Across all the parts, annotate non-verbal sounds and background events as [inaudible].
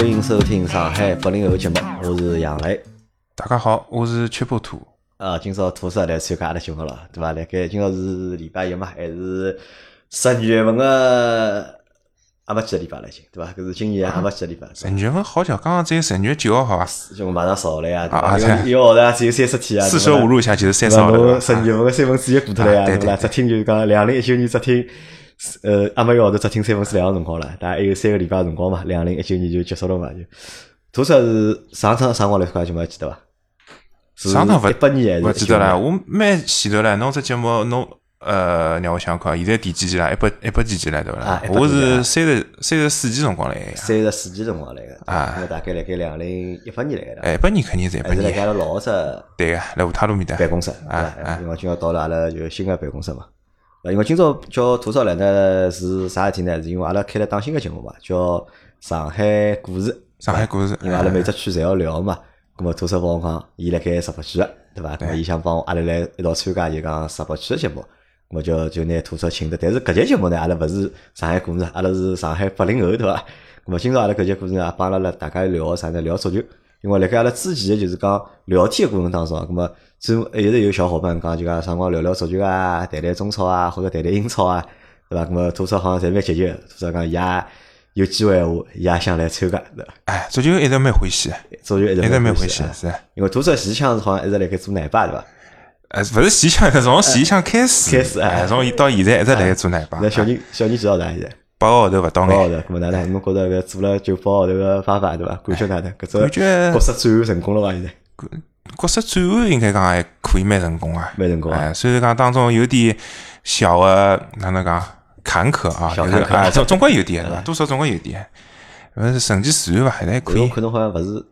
欢迎收听上海八零后节目，我是杨磊。大家好，我是七波兔。啊，今朝兔叔来参加阿拉节目了，对伐？辣盖今朝是礼拜一嘛，还是十二月份个阿没几个礼拜了，已经对伐？搿是今年阿没几个礼拜。十二月份好巧，刚刚只有十二月九号，好伐？就马上少了呀，对啊伐？一个号头只有三十天啊，四舍五入一下就是三十号侬头。十二月份个三分之一过脱了呀，对对伐？只听就是讲两零一九年只听，呃，阿没一个号头只听三分之两个辰光了，大概还有三个礼拜个辰光嘛，两零一九年就结束了嘛，就。兔叔是上趟上光来看节目还记得伐？上趟勿一八年还是勿记得了，19年我蛮前头了。侬只节目侬呃，让我想想看，现在第几集了？一百一百几集了，对勿啦？我是三十三十四集辰光来个。三十四期辰光来个，啊那大概辣盖两零一八年来个，哎，一八年肯定是一八还是辣盖年，阿拉老早对个，来五塔路面的。办公室，对啊伐？啊因为今朝到了阿拉就新个办公室嘛。呃因为今朝叫吐槽来呢是啥事体呢？是因为阿拉开了档新个节目嘛，叫上海故事。上海故事，因为阿拉每只区侪要聊嘛，咁么吐槽帮我讲，伊辣盖十八区个，对伐？咁么伊想帮阿拉来一道参加就讲十八区个节目，咁么就就拿吐槽请的。但是搿节节目呢，阿拉勿是上海故事，阿拉是上海八零后，对伐？咁么今朝阿拉搿节故事呢，帮阿拉大家聊啥呢？聊足球。因为辣盖阿拉之前个就是讲聊天个过程当中，咁么就一直有小伙伴讲，就讲啥辰光聊聊足球啊，谈谈中超啊，或者谈谈英超啊，对伐？咁么吐槽好像侪蛮积极个，吐槽讲伊也有机会闲话，伊也想来参加，对伐？哎，足球一直蛮欢喜，足球一直蛮欢欢喜是。因为吐槽前腔是好像一直辣盖做奶爸对伐？呃，勿是前腔，从前腔开始，开始哎哎，从到现在一直辣盖做奶爸那，小人小人几号大现在？八个号头勿到八号。头，咁么哪能？侬觉着搿做了九八号头个爸爸对伐？感觉哪能？搿只感觉角色转换成功了伐？现在角色转换应该讲还可以，蛮成功啊，蛮成功啊哎，虽然讲当中有点小的哪能讲坎坷啊，小坎坷就是哎，总总归有点对伐？多少总归有点，反正成绩自然伐，还 [laughs] 可以。我看侬好像勿是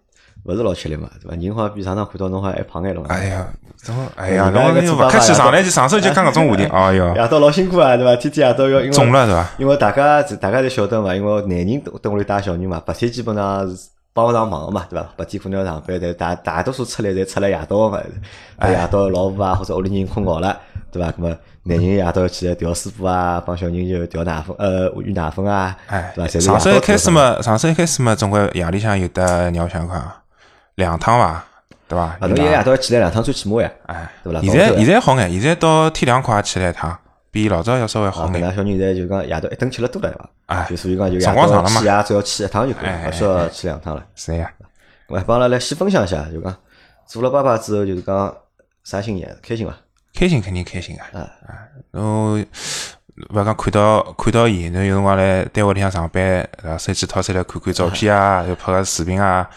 勿是老吃力嘛，对伐？人好像比上趟看到侬好像还胖眼了嘛。哎呀，怎么？哎呀，那个侬勿客气，上来就上手就 [laughs] 讲搿种话题，哎哟，夜到老辛苦啊，对伐？天天夜到要因为肿了对伐？因为大家大家侪晓得嘛，因为男人蹲蹲屋里带小人嘛，白天基本上是帮勿上忙个嘛，对伐？白天可能要上班，但大大多数出来侪出来夜到个嘛，哎夜到老婆啊或者屋里人困觉了，对伐？咁么男人夜到起来调水布啊，帮小人就调奶粉，呃，喂奶粉啊，哎对伐？侪，是上手一开始嘛，上手一开始嘛，总归夜里向有的让我想想看啊，两趟伐，对伐？啊，侬一个夜到起来两趟最起码呀，哎，对伐现在现在好眼，现在到天亮快起来一趟，比老早要稍微啊，好眼。小人现在就讲夜到一顿吃了多了，对伐？哎就所以讲就夜辰光长了嘛到起夜只要去一趟就可以，哎勿需要去两趟了。是呀，我帮阿拉来先分享一下，就讲做了爸爸之后，就是讲啥心情，开心伐？开心肯定开心啊！啊啊，然后勿讲看到看到伊，侬有辰光来单位里向上班，然后手机掏出来看看照片啊，又拍个视频啊，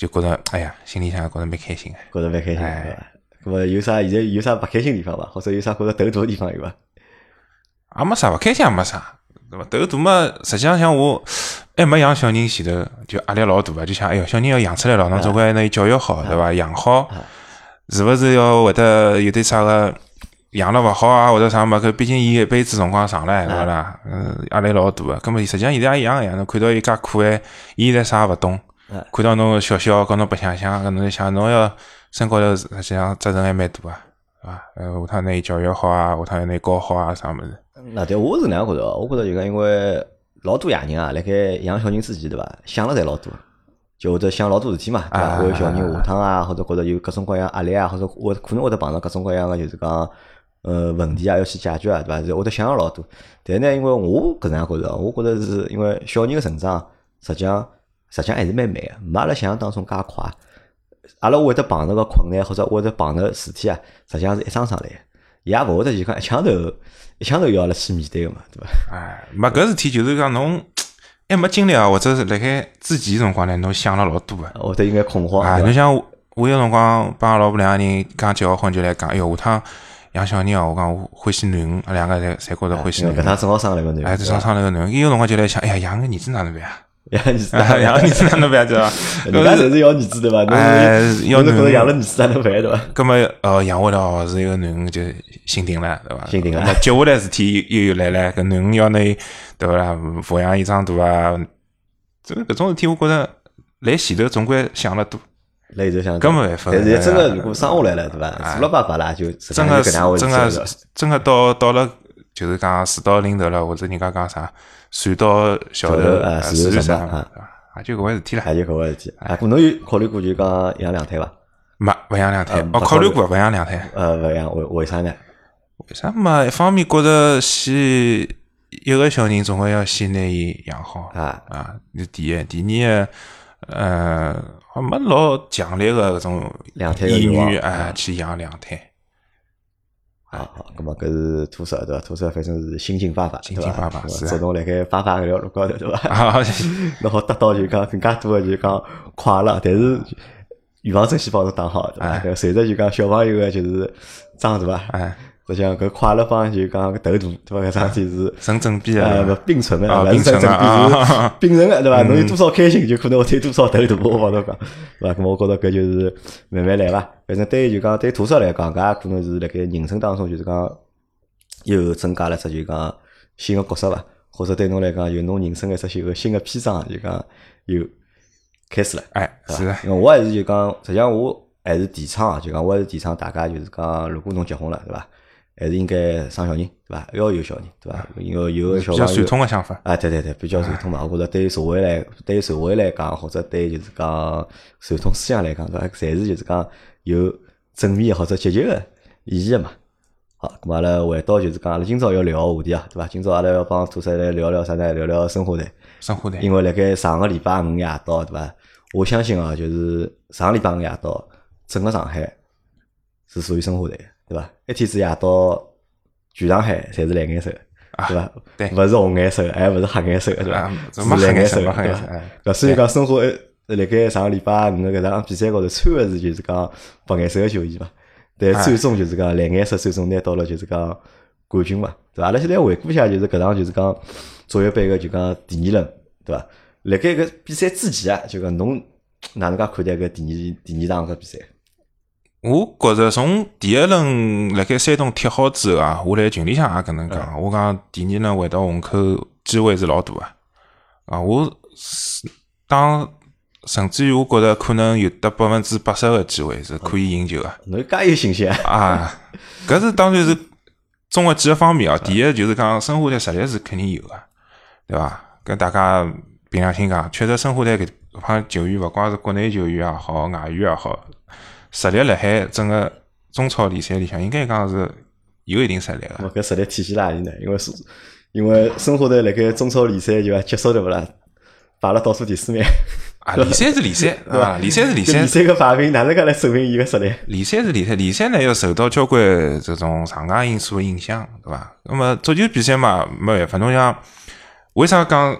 就觉着哎呀，心里向觉着蛮开心个。觉着蛮开心，哎对伐？咁么有啥现在有啥勿开心地方伐？或者有啥觉着头大的地方有伐？也没啥，勿开心也没啥，对伐？头大嘛，实际上像我还没养小人前头，就压力老大个，就想哎哟，小人要养出来了，侬总归拿伊教育好，对伐？养好，是勿是要会得有点啥个养了勿好啊，或者啥么？搿毕竟伊一辈子辰光长了，对勿啦？嗯，压力老大个。葛末实际上现在也一样个呀，侬看到伊介可爱，伊现在啥也勿懂嗯，看到侬小小跟侬白相相，搿侬就想侬要身高头实际上责任还蛮大个，对伐？呃，下趟拿伊教育好啊，下趟要拿伊教好啊，啥物事？那对我是哪样觉着哦？我觉着就讲，因为老多爷人啊，辣盖养小人之前，对伐？想了侪老多，就会得想老多事体嘛，对伐？小人下趟啊，或者觉着有各种各样压力啊，或者我可能会得碰到各种各样个就是讲呃问题啊，要去解决啊，对伐？是会得想了老多。但是呢，因为我搿能样觉着，我觉着是因为小人个成长，实际上实际上还是蛮慢个，没阿拉想象当中介快。阿拉会得碰着个困难或者会得碰着事体啊，实际上是一桩桩来也勿会得就讲一枪头一枪头要阿拉去面对个嘛，对伐？哎，没搿事体，就是讲侬还没经历啊，或者是辣盖之前辰光呢，侬想了老多个。会得应该恐慌，啊？侬像我我有辰光帮阿拉老婆两个人刚结好婚就来讲，哎哟，下趟养小人哦，我讲我欢喜囡恩，阿拉两个侪侪觉着欢喜囡搿趟正好生了个囡，哎，这上上那个囡恩，伊有辰光就来想，哎呀，养个儿子哪能办啊？养儿子，[laughs] 啊养个儿子哪能办对伐？人家侪是要儿子对伐？侬哎要侬是觉着养了儿子哪能办对伐？葛么呃养下来哦是一个囡恩就心定了，对伐？心定了接下来事体又又来了，搿囡恩要拿伊对伐啦？抚养伊长大啊，这搿种事体我觉着来前头总归想了多。来就想，根本没法但是真哎呀个如果生下来了对伐？哎做了爸爸啦，就真个是上就搿能样真个真个到到了，就是讲事到临头了，或者人家讲啥，船到桥头，啊呃船头船上啊也就搿回事体了。也就搿回事体。啊，搿侬有考虑过就讲养两胎伐？没，勿养两胎。哦，考虑过勿养两胎。呃，勿养为为啥呢？为啥嘛？一方面觉着先一个小人总归要先拿伊养好啊啊，是第一。第二，呃，没老强烈个搿种意愿愿啊，去养两胎。好好，咁么搿是吐色对伐？土色反正是心情发发，心情发发是走动辣盖发发搿条路高头对伐？啊，侬好 [laughs] 得到就讲更加多的就讲快乐，但是预防针先帮侬打好对伐？搿随着就讲小朋友个就是长大，哎，实际上搿快乐方就讲头大对伐？搿桩事体是成正比呃个，勿并存个，啊勿是成正比并存个对伐？侬有多少开心，就可能会有多少头大，我帮侬讲，对伐？咾我觉着搿就是慢慢来伐。反正对于就讲对土色来讲，搿也可能是辣盖人生当中就是讲又增加了只就讲新个角色伐，或者对侬来讲，有侬人生个一只新个新个篇章，就讲又开始了。哎，是的，因为我还是就讲，实际上我还是提倡啊，就讲我还是提倡大家就是讲，如果侬结婚了，对伐？还是应该生小人，对伐？要有小人，对伐？因为有个小比较传统个想法。啊，对对对，比较传统嘛。我觉着对社会来，对于社会来讲，或者对就是讲传统思想来讲，对伐？侪是就是讲有正面或者积极个意义个嘛。好，咁阿拉回到就是讲，阿拉今朝要聊个话题啊，对伐？今朝阿拉要帮土色来聊聊啥呢？聊聊生活台。生活台，因为辣盖上个礼拜五夜到，对伐？我相信啊，就是上个礼拜五夜到，整个上海是属于生活台的，对伐？一天子夜到，全上海侪是蓝颜色的，对伐？对勿是红颜色的，还勿是黑颜色的，对伐啊？是蓝颜色，对所以讲，生活呃辣盖上个礼拜五个搿场比赛高头穿个是就是讲白颜色个球衣嘛，但最终就是讲蓝颜色最终拿到了就是讲冠军嘛，对伐？阿拉现在回顾一下，就是搿场就是讲足协杯个就讲第二轮，对伐？辣盖搿比赛之前啊，就讲侬哪能介看待搿第二第二场搿比赛？我觉着从第一轮辣盖山东踢好之后啊，我辣群里向也搿能讲，我讲第二轮回到虹口机会是老大个啊，我是当甚至于我觉着可能有得百分之八十个机会是可以赢球个侬介有信心啊？啊，[laughs] 搿是当然是综合几个方面啊。第一就是讲申花队实力是肯定有个，对伐？搿大家凭良心讲，确实申花队搿帮球员，勿光是国内球员也好，外援也好，实力辣海整个中超联赛里向，应该讲是有一定实力个。咾搿实力体现哪里呢？因为是，因为申花队辣盖中超联赛就讲结束对勿啦？排了倒数第四名，啊，联赛是联赛，对伐？联赛是联赛联赛，个排名哪能介来证明伊个实力？联赛是联赛，联赛呢要受到交关这种场外因素的影响，对伐？那么足球比赛嘛，没办法，侬像为啥讲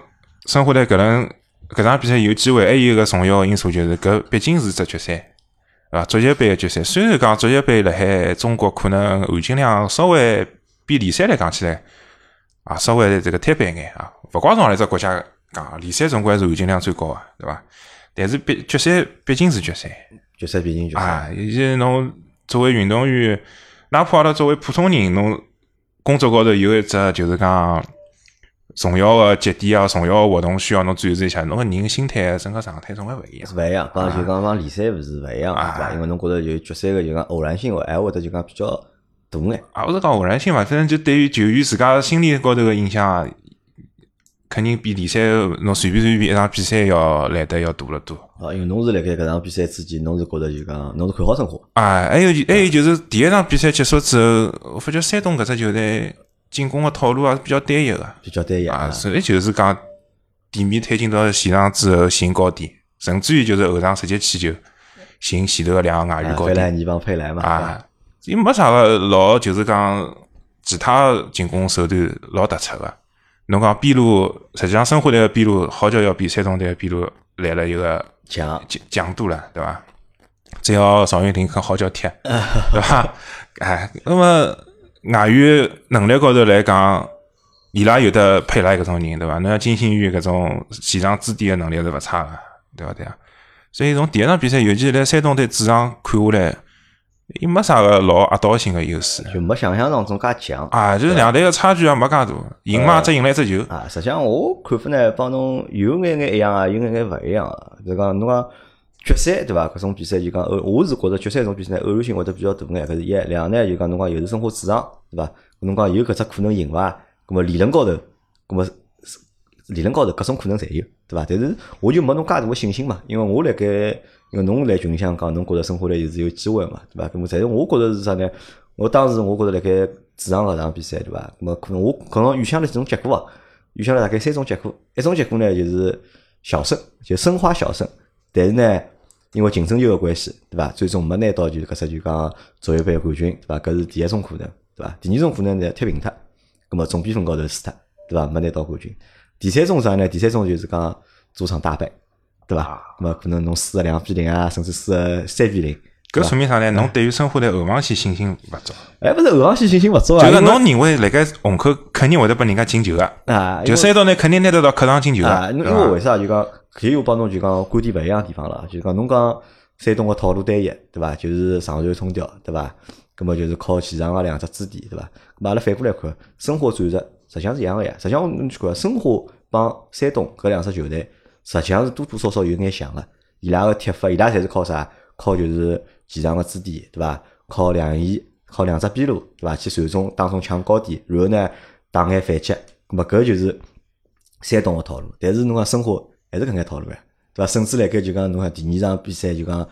申花队搿轮搿场比赛有机会？还有一个重要的因素就是搿毕竟是只决赛，对伐？足协杯个决赛，虽然讲足协杯辣海中国可能含金量稍微比联赛来讲起来啊，稍微这个摊板眼啊，勿光从阿里只国家讲，联赛总归是含金量最高个，对伐？但是毕决赛毕竟是决赛。决赛毕竟决赛，啊，以及侬作为运动员，哪怕阿拉作为普通人，侬工作高头有一只就是讲重要个节点啊，重要个活动需要侬展示一下，侬个人心态、整个状态总归勿一样是。勿一样，刚就讲帮联赛勿是勿一样，啊对伐？因为侬觉着就决赛个就讲偶然性会还会得就讲比较大眼。啊，勿是讲偶然性嘛，反正就对于球员自家心理高头个影响啊，肯定比联赛侬随便随便一场比赛要来得要大了多。啊，因为侬是辣盖搿场比赛之前，侬是觉着就讲侬是看好申花，啊，还有就还有就是第一场比赛结束之后，我发觉山东搿只球队进攻个套路还是比较单一个。比较单一啊，所以就是讲地面推进到前场之后寻高点，甚至于就是后场直接起球寻前头个两个外援啊，高点费莱尼帮佩莱嘛，啊，伊没啥个老就是讲其他的进攻手段老突出个。侬讲边路，实际上申花队个边路好叫要比山东队个边路来了一个强强强度了，对伐？只要赵云霆肯好叫踢，[laughs] 对伐？哎，那么外援能力高头来讲，伊拉有的佩莱搿种人，对伐？侬像金星宇搿种前场支点个能力是勿差个，对伐？对啊。所以从第一场比赛，尤其是辣山东队主场看下来，伊没啥个老压倒性个优势就没想象当中介强啊，就是两队个差距也没介大，赢嘛只赢了一只球啊。实际上我看法呢，帮侬有眼眼一样啊，有眼眼勿一样啊。就讲侬讲决赛对伐？搿种比赛就讲偶，我是觉着决赛搿种比赛偶然性会得比较大眼。搿是一，两呢就讲侬讲又是申花主场对伐？侬讲有搿只可能赢伐？葛末理论高头，葛末理论高头各种可能侪有，对伐？但是我就没侬介大个信心嘛，因为我辣盖，因为侬辣群里向讲，侬觉着生活里是有机会嘛，对伐？咁么，但是我觉着是啥呢？我当时我觉着辣盖主场搿场比赛，对伐？咁么可能我可能预想了几种结果啊，预想了大概三种结果，一种结果呢就是小胜，就申花小胜，但是呢，因为竞争球个关系，对伐？最终没拿到就是搿只就讲足协杯冠军，对伐？搿是第一种可能，对伐？第二种可能呢踢平脱，葛末总比分高头输脱，对伐？没拿到冠军。第三种啥呢？第三种就是讲主场大败，对伐？葛末可能侬输个两比零啊，甚至输个三比零。搿说明啥呢？侬对于申花队后防线信心勿足。哎，勿是后防线信心勿足啊，就是侬认为辣盖虹口肯定会得拨人家进球个啊，就三道呢肯定拿得到客场进球啊。因为为啥？就讲搿又帮侬就讲观点勿一样地方了。就讲侬讲山东个套路单一，对伐？就是上传冲吊，对伐？咁么就是靠前场个两只支点，对伐？咁阿拉反过来看，申花战术实际上是一样个呀。实际上侬去看，申花帮山东搿两支球队，实际上是多多少少有眼像个。伊拉个踢法，伊拉侪是靠啥？靠就是前场个支点，对伐？靠两翼，靠两只边路，对伐？去传中当中抢高点，然后呢打眼反击，咁么搿就是山东个套路。但是侬讲申花还是搿眼套路呀，对伐？甚至辣盖就讲侬看第二场比赛就讲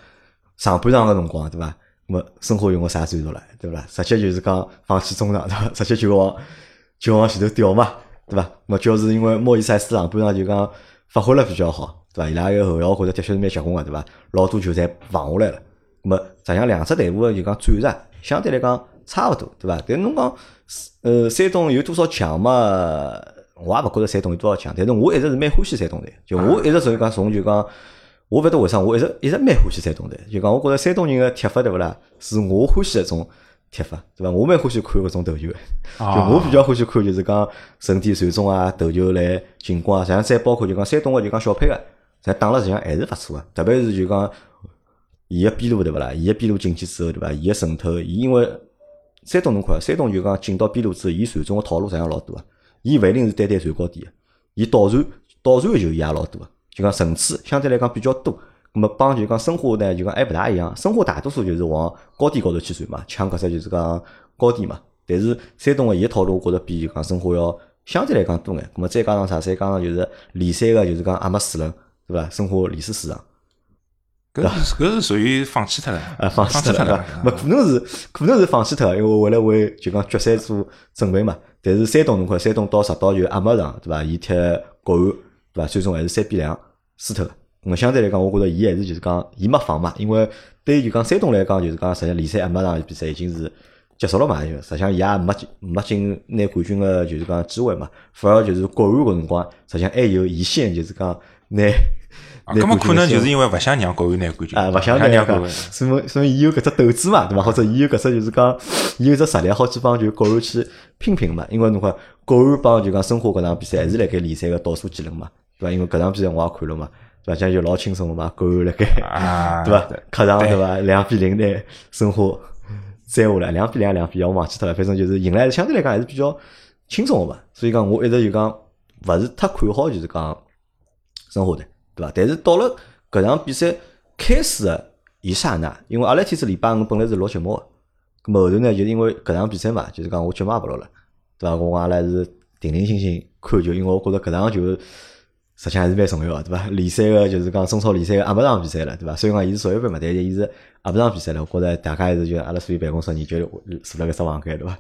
上半场个辰光，对伐？么申花用个啥战术了，对伐？直接就是讲放弃中场，对伐？[laughs] 直接就往就往前头调嘛，对伐？咁么就是因为莫伊塞斯上半场就讲发挥了比较好。对伐？伊拉个后腰或者的确是蛮结棍个，对伐？老多球侪防下来了。么，实际上两只队伍个就讲战术相对来讲差勿多，对伐？但侬讲，呃，山东有多少强嘛？我也勿觉着山东有多少强。但是我一直是蛮欢喜山东队，就我一直属于讲从就讲，我勿晓得为啥，我一直一直蛮欢喜山东队。就讲我觉着山东人个踢法对勿啦？是我欢喜一种踢法，对伐？我蛮欢喜看搿种投球个，就我比较欢喜看就是讲身体传中啊，投球来进攻啊，实际上再包括就讲山东个就讲小配个。在打了实际上还是勿错个，特别是就讲伊个边路对勿啦？伊个边路进去之后对伐？伊个渗透，伊因为山东侬看，山东就讲进到边路之后，伊传中个套路实际上老多个，伊勿一定是单单传高点个，伊倒传倒传个球伊也老多个，就讲层次相对来讲比较多。咁么帮就讲申花呢，就讲还勿大一样，申花大多数就是往高点高头去传嘛，抢搿只就是讲高点嘛。但是山东个伊个套路，我觉着比就讲申花要相对来讲多眼。咁么再加上啥？再加上就是联赛个就是讲也没死人。对伐？申花历史市场，搿是搿是属于放弃脱了啊！放弃脱了，没可能是可能是放弃脱，因为为了为就讲决赛做准备嘛。但是山东侬看，山东到十刀就阿没上，对伐？伊踢国安，对伐？最终还是三比两输脱了。么相对来讲，我觉着伊还是就是讲伊没防嘛，因为对于就讲山东来讲，就是讲实际上联赛阿没上比赛已经是结束了嘛，实际上伊也没进没进拿冠军个就是讲机会嘛。反而就是国安个辰光，实际上还有一线就是讲拿。那么可能就是因为勿想让国安拿冠军啊，勿想让冠军，所以所以伊有搿只斗志嘛，对伐？或者伊有搿只就是讲，伊有只实力，好去帮就国安去拼拼嘛。因为侬看国安帮就讲申花搿场比赛还是辣盖联赛个倒数几轮嘛，对伐？因为搿场比赛我也看了嘛，对伐？讲就老轻松个嘛，国安辣盖，[laughs] 对伐？客场对伐？两比零拿申花摘下来，两比两，两比我忘记脱了，反正就是赢来相对来讲还是比较轻松个嘛。所以讲我一直就讲勿是太看好，就是讲申花队。对伐？但是到了搿场比赛开始的一刹那，因为阿拉天是礼拜五本来是录节目个，后头呢就是因为搿场比赛嘛，就是讲我节目也勿录了，对伐？我阿拉是定定心心看球，因为我觉着搿场球实际还是蛮重要个，对伐？联赛个就是讲中超联赛个阿勿场比赛了，对伐？虽然讲伊是足协杯嘛，但是伊是阿勿场比赛了，我觉着大家还是就阿拉属于办公室研究坐辣搿只房间，对伐？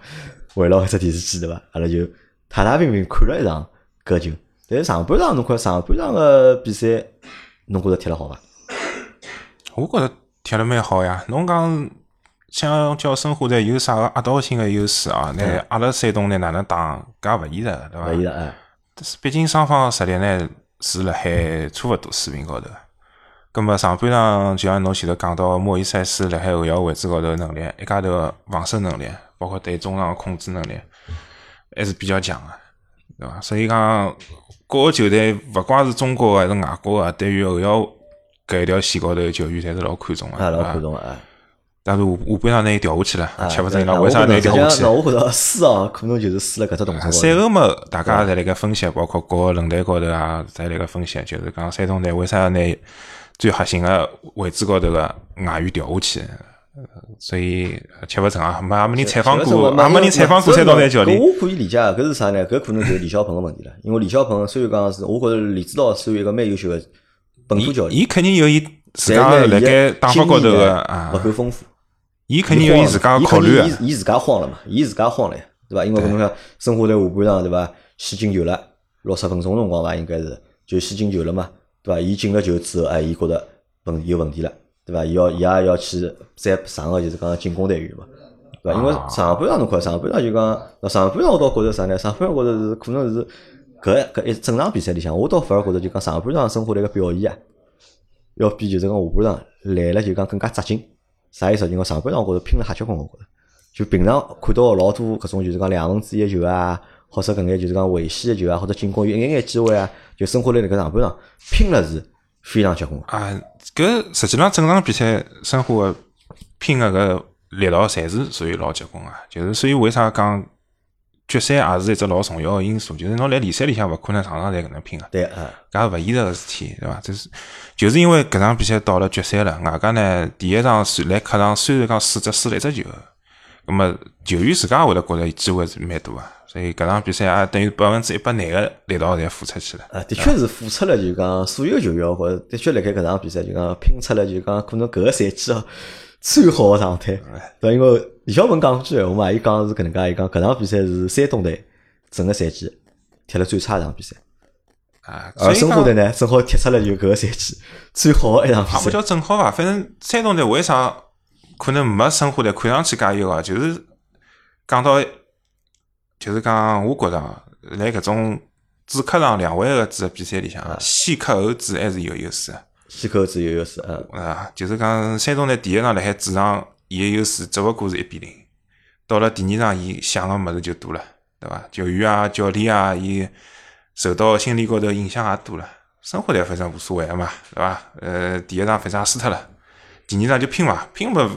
围绕一只电视机，对伐？阿拉就踏踏平平看了一场搿球。但是上半场侬看上半场个比赛，侬觉着踢了好伐？我觉着踢了蛮好呀。侬讲想叫申花队有啥个压倒性个优势啊？那阿拉山东呢哪能打？搿勿现实，对伐？勿现实哎。但是毕竟双方实力呢是辣海差勿多水平高头。葛末上半场就像侬前头讲到莫伊塞斯辣海后腰位置高头能力，一家头防守能力，包括对中场控制能力，还是比较强个，对伐？所以讲。各个球队，勿光是中国个，还是外国个，对于后腰搿一条线高头球员，侪是老看重个，啊，老看重个。但是下下半场拿伊调下去了，吃勿准伊拉为啥拿伊调下去？那我觉着输哦，可能就是输了搿只动作。赛后嘛，大家侪辣盖分析，包括各个论坛高头啊，侪辣盖分析，就是讲山东队为啥要拿最核心个位置高头个外援调下去？所以吃勿成啊，没也没人采访过，也没人采访过搿三道台教练搿。我可以理解，搿是啥呢？搿可能就是李小鹏个问题了。因为李小鹏虽然讲是，我觉着李指导算一个蛮优秀个本土教练，伊肯定有伊自但家辣盖打法高头个啊勿，够丰富。伊肯定有伊自家个考虑啊伊。自家慌了嘛，伊自家慌了呀，对伐？因为搿侬想，申花队下半场对伐？先进球了，六十分钟辰光伐，应该是就先进球了嘛，对伐？伊进了球之后，哎，伊觉着本有问题了，对伐？伊要伊也要去再上个就是讲进攻队员嘛，对伐？因为啊上半场侬看，上半场就讲，那上半场我倒觉着啥呢？上半场觉着是可能是搿搿一整场比赛里向，我倒反而觉着就讲上半场申花队个表现啊，要比就是讲下半场来了就讲更加扎劲。啥意思？因为上半场我觉着拼了瞎结棍，我觉着。就平常看到老多搿种就是讲两分之一个球啊，或者搿眼就是讲危险个球啊，或者进攻有一眼眼机会啊，就申花队辣搿上半场拼了是非常结棍。啊，搿实际上整场比赛申花个拼个搿力道侪是属于老结棍个，就是所以为啥讲决赛也是一只老重要个因素，就是侬辣联赛里向勿可能场场侪搿能拼个。对啊，搿也勿现实个事体，对伐？就是就是因为搿场比赛到了决赛了，外加呢第一场虽来客场虽然讲输只输了一只球，葛么球员自家会得觉着机会是蛮多个，所以搿场比赛也等于百分之一百廿个力道侪付出去了。啊，的确是付出了就讲所有球员，或者的确辣盖搿场比赛就讲拼出了就讲可能搿个赛季哦最好个状态。对，因为李小鹏讲过句闲话嘛，伊讲是搿能介，伊讲搿场比赛是山东队整个赛季踢了最差一场比赛。啊，而申花队呢，正好踢出了就搿个赛季最好的一场比赛。也勿叫正好伐，反正山东队为啥可能没申花队看上去介优啊？就是讲到，就是讲我觉着啊，辣搿种主客场两回合制个比赛里向，先客后主还是有优势先客后主有优势，嗯，啊，就是讲山东队第一场辣海主场，伊个优势只勿过是一比零，到了第二场，伊想个物事就多了，对伐？球员啊、教练啊，伊受到心理高头影响也多了。生活队反正无所谓个嘛，对伐？呃，第一场反正也输脱了，第二场就拼伐，拼嘛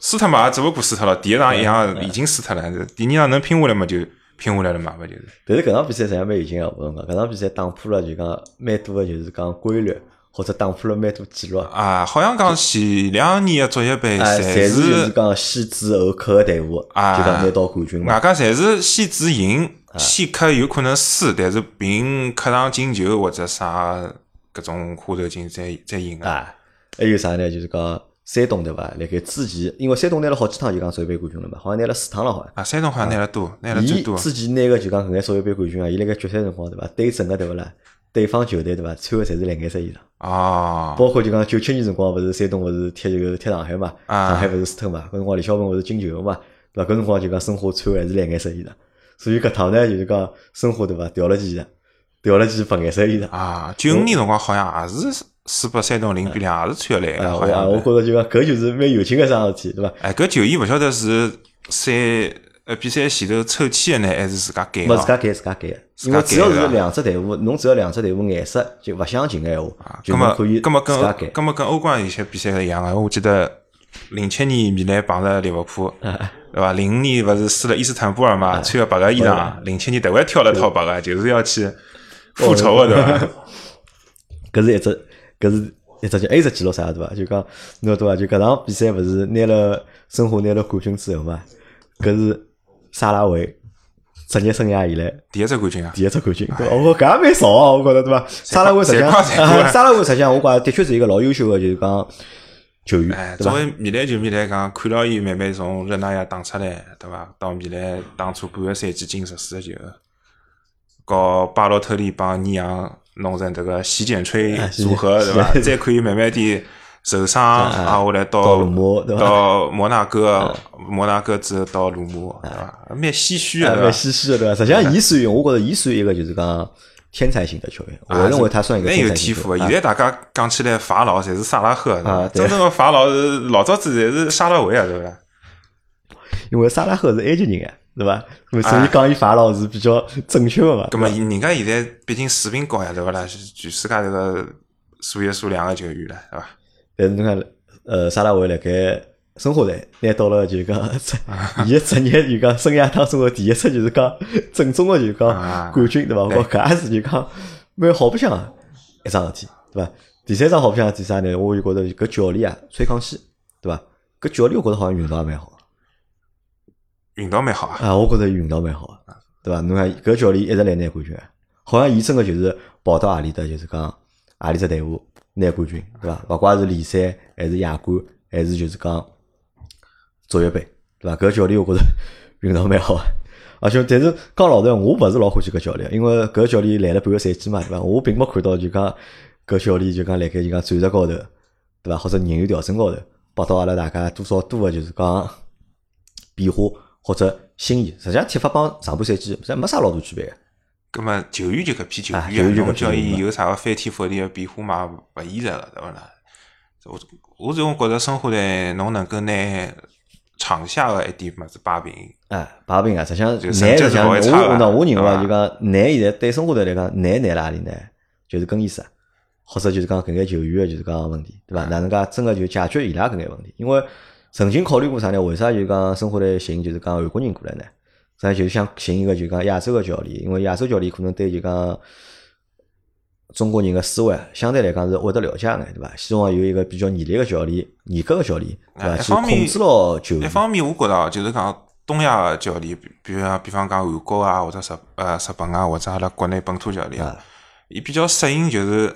输脱嘛，也只勿过输脱了。第一场一样已经输脱了，第二场能拼下来嘛就拼下来了嘛，勿就是？但是搿场比赛实际上蛮有劲个，我讲搿场比赛打破了就讲蛮多个就是讲规律，或者打破了蛮多记录。啊，好像讲前两年个足协杯哎，侪侪是就是讲先主后客个队伍，啊就讲拿到冠军嘛。外加侪是先主赢，先客有可能输，但是凭客场进球或者啥搿种花头劲再再赢个。啊，还有啥呢？就是讲山东对伐？辣盖之前，因为山东拿了好几趟就讲世界杯冠军了嘛，好像拿了四趟了好像。啊，山东好像拿了多，拿了最伊多。之前拿个就讲搿眼世界杯冠军啊，伊辣盖决赛辰光对伐？对阵个对勿啦？对方球队对伐？穿个侪是蓝颜色衣裳。哦，包括就讲九七年辰光，勿是山东勿是踢这个踢上海嘛，啊上海勿是输特嘛，搿辰光李小鹏勿是进球嘛，对伐？搿辰光就讲申花穿个还是蓝颜色衣裳，所以搿趟呢就是讲申花对伐？调了件衣裳，调了件白颜色衣裳。啊，九五年辰光好像也是输拨山东零比两，也是穿个蓝啊，个，好像。我觉着就讲搿就是蛮有劲个桩事体，对伐？哎，搿球衣勿晓得是赛呃比赛前头抽签个呢，还是自家改个？没自家改自家改个，因为只要是两只队伍，侬只要两只队伍颜色就勿相近个闲话，就可以自家改。咁么跟欧冠有些比赛是一样个，我记得零七年米兰碰着利物浦，对伐？零五年勿是输了伊斯坦布尔嘛，穿个白个衣裳，零七年特别挑了套白个，就是要去复仇个，对伐？[laughs] 搿是一只，搿是一只就还只记录啥对伐？就讲侬晓得伐？就搿场比赛勿是拿了申花拿了冠军之后嘛，搿是沙拉维职业生涯以来第一只冠军啊！第一只冠军，对伐？我搿也蛮少啊，我觉着对伐？沙拉维实际上，沙拉维实际上我觉着的确是一个老优秀个，就是讲球哎，员？作为米兰球迷来讲，看到伊慢慢从热那亚打出来，对伐？到米兰当初半个赛季进十四个球，搞巴洛特利帮尼昂弄成这个洗剪吹组合，洗对伐？[laughs] 再可以慢慢地受伤，啊啊，后来到到摩纳哥，摩纳哥之后到鲁莫，对伐？蛮唏嘘的，啊，蛮？唏嘘的，对伐？实际上，伊属于我觉着伊属于一个就是讲天才型的球员，我啊认为他算一个蛮有天赋。现在大家讲起来法老侪是萨拉赫，真正的法老是老早子侪是沙拉维啊，对伐？因为沙拉赫是埃及人啊，对伐？所以讲伊法老是比较正确个嘛。咁么，人家现在毕竟水平高呀，对勿啦？全世界这个数一数两个球员了，对伐？但是侬看，呃，沙拉维辣盖申花队拿到了就讲，伊个职业就讲生涯当中的第一次就是讲正宗的就讲啊冠军，对伐？对我搿也是就讲蛮好白相个一桩事体，对伐？第三桩好白相事体啥呢？我就觉着搿教练啊，崔康熙，对伐？搿教练我觉着好像运道也蛮好。运道蛮好啊！啊，我觉着运道蛮好个，对伐？侬看搿教练一直来拿冠军，好像伊真个就是跑到何里搭，就是讲何里只队伍拿冠军，对伐？勿怪是联赛还是亚冠，还是就是讲足协杯，对伐？搿教练我觉着运道蛮好个，[laughs] 而且但是讲老实，我勿是老欢喜搿教练，因为搿教练来了半个赛季嘛，对伐？我并没看到就讲搿教练就讲辣盖就讲战术高头，对伐？或者人员调整高头，帮到阿拉大家多少多个就是讲变化。或者心意，实际上踢法帮上半赛季实没啥老大区别个。葛么球员就搿批球员，侬叫伊有啥个翻天覆地个变化嘛？勿现实了，对伐啦？我我总觉着生活队侬能够拿场下个一点物事摆平。哎，摆平啊！实际上，难实际上我那我认为就讲难现在对生活队来讲难难辣何里呢？就是更衣室，或者就是讲搿眼球员个就是讲问题，对伐？哪能介真个就解决伊拉搿眼问题？因为曾经考虑过啥呢？为啥就讲生活来寻就是讲韩国人过来呢？咱就是想寻一个就讲亚洲个教练，因为亚洲教练可能对就讲中国人个思维相对来讲是会得了解眼，对伐？希望有一个比较严厉个教练、严格个教练，对伐？去控制牢球。一方面，我觉着就是讲东亚个教练，比比如，比方讲韩国啊，或者日呃日本啊，或者阿拉国内本土教练，伊比较适应就是。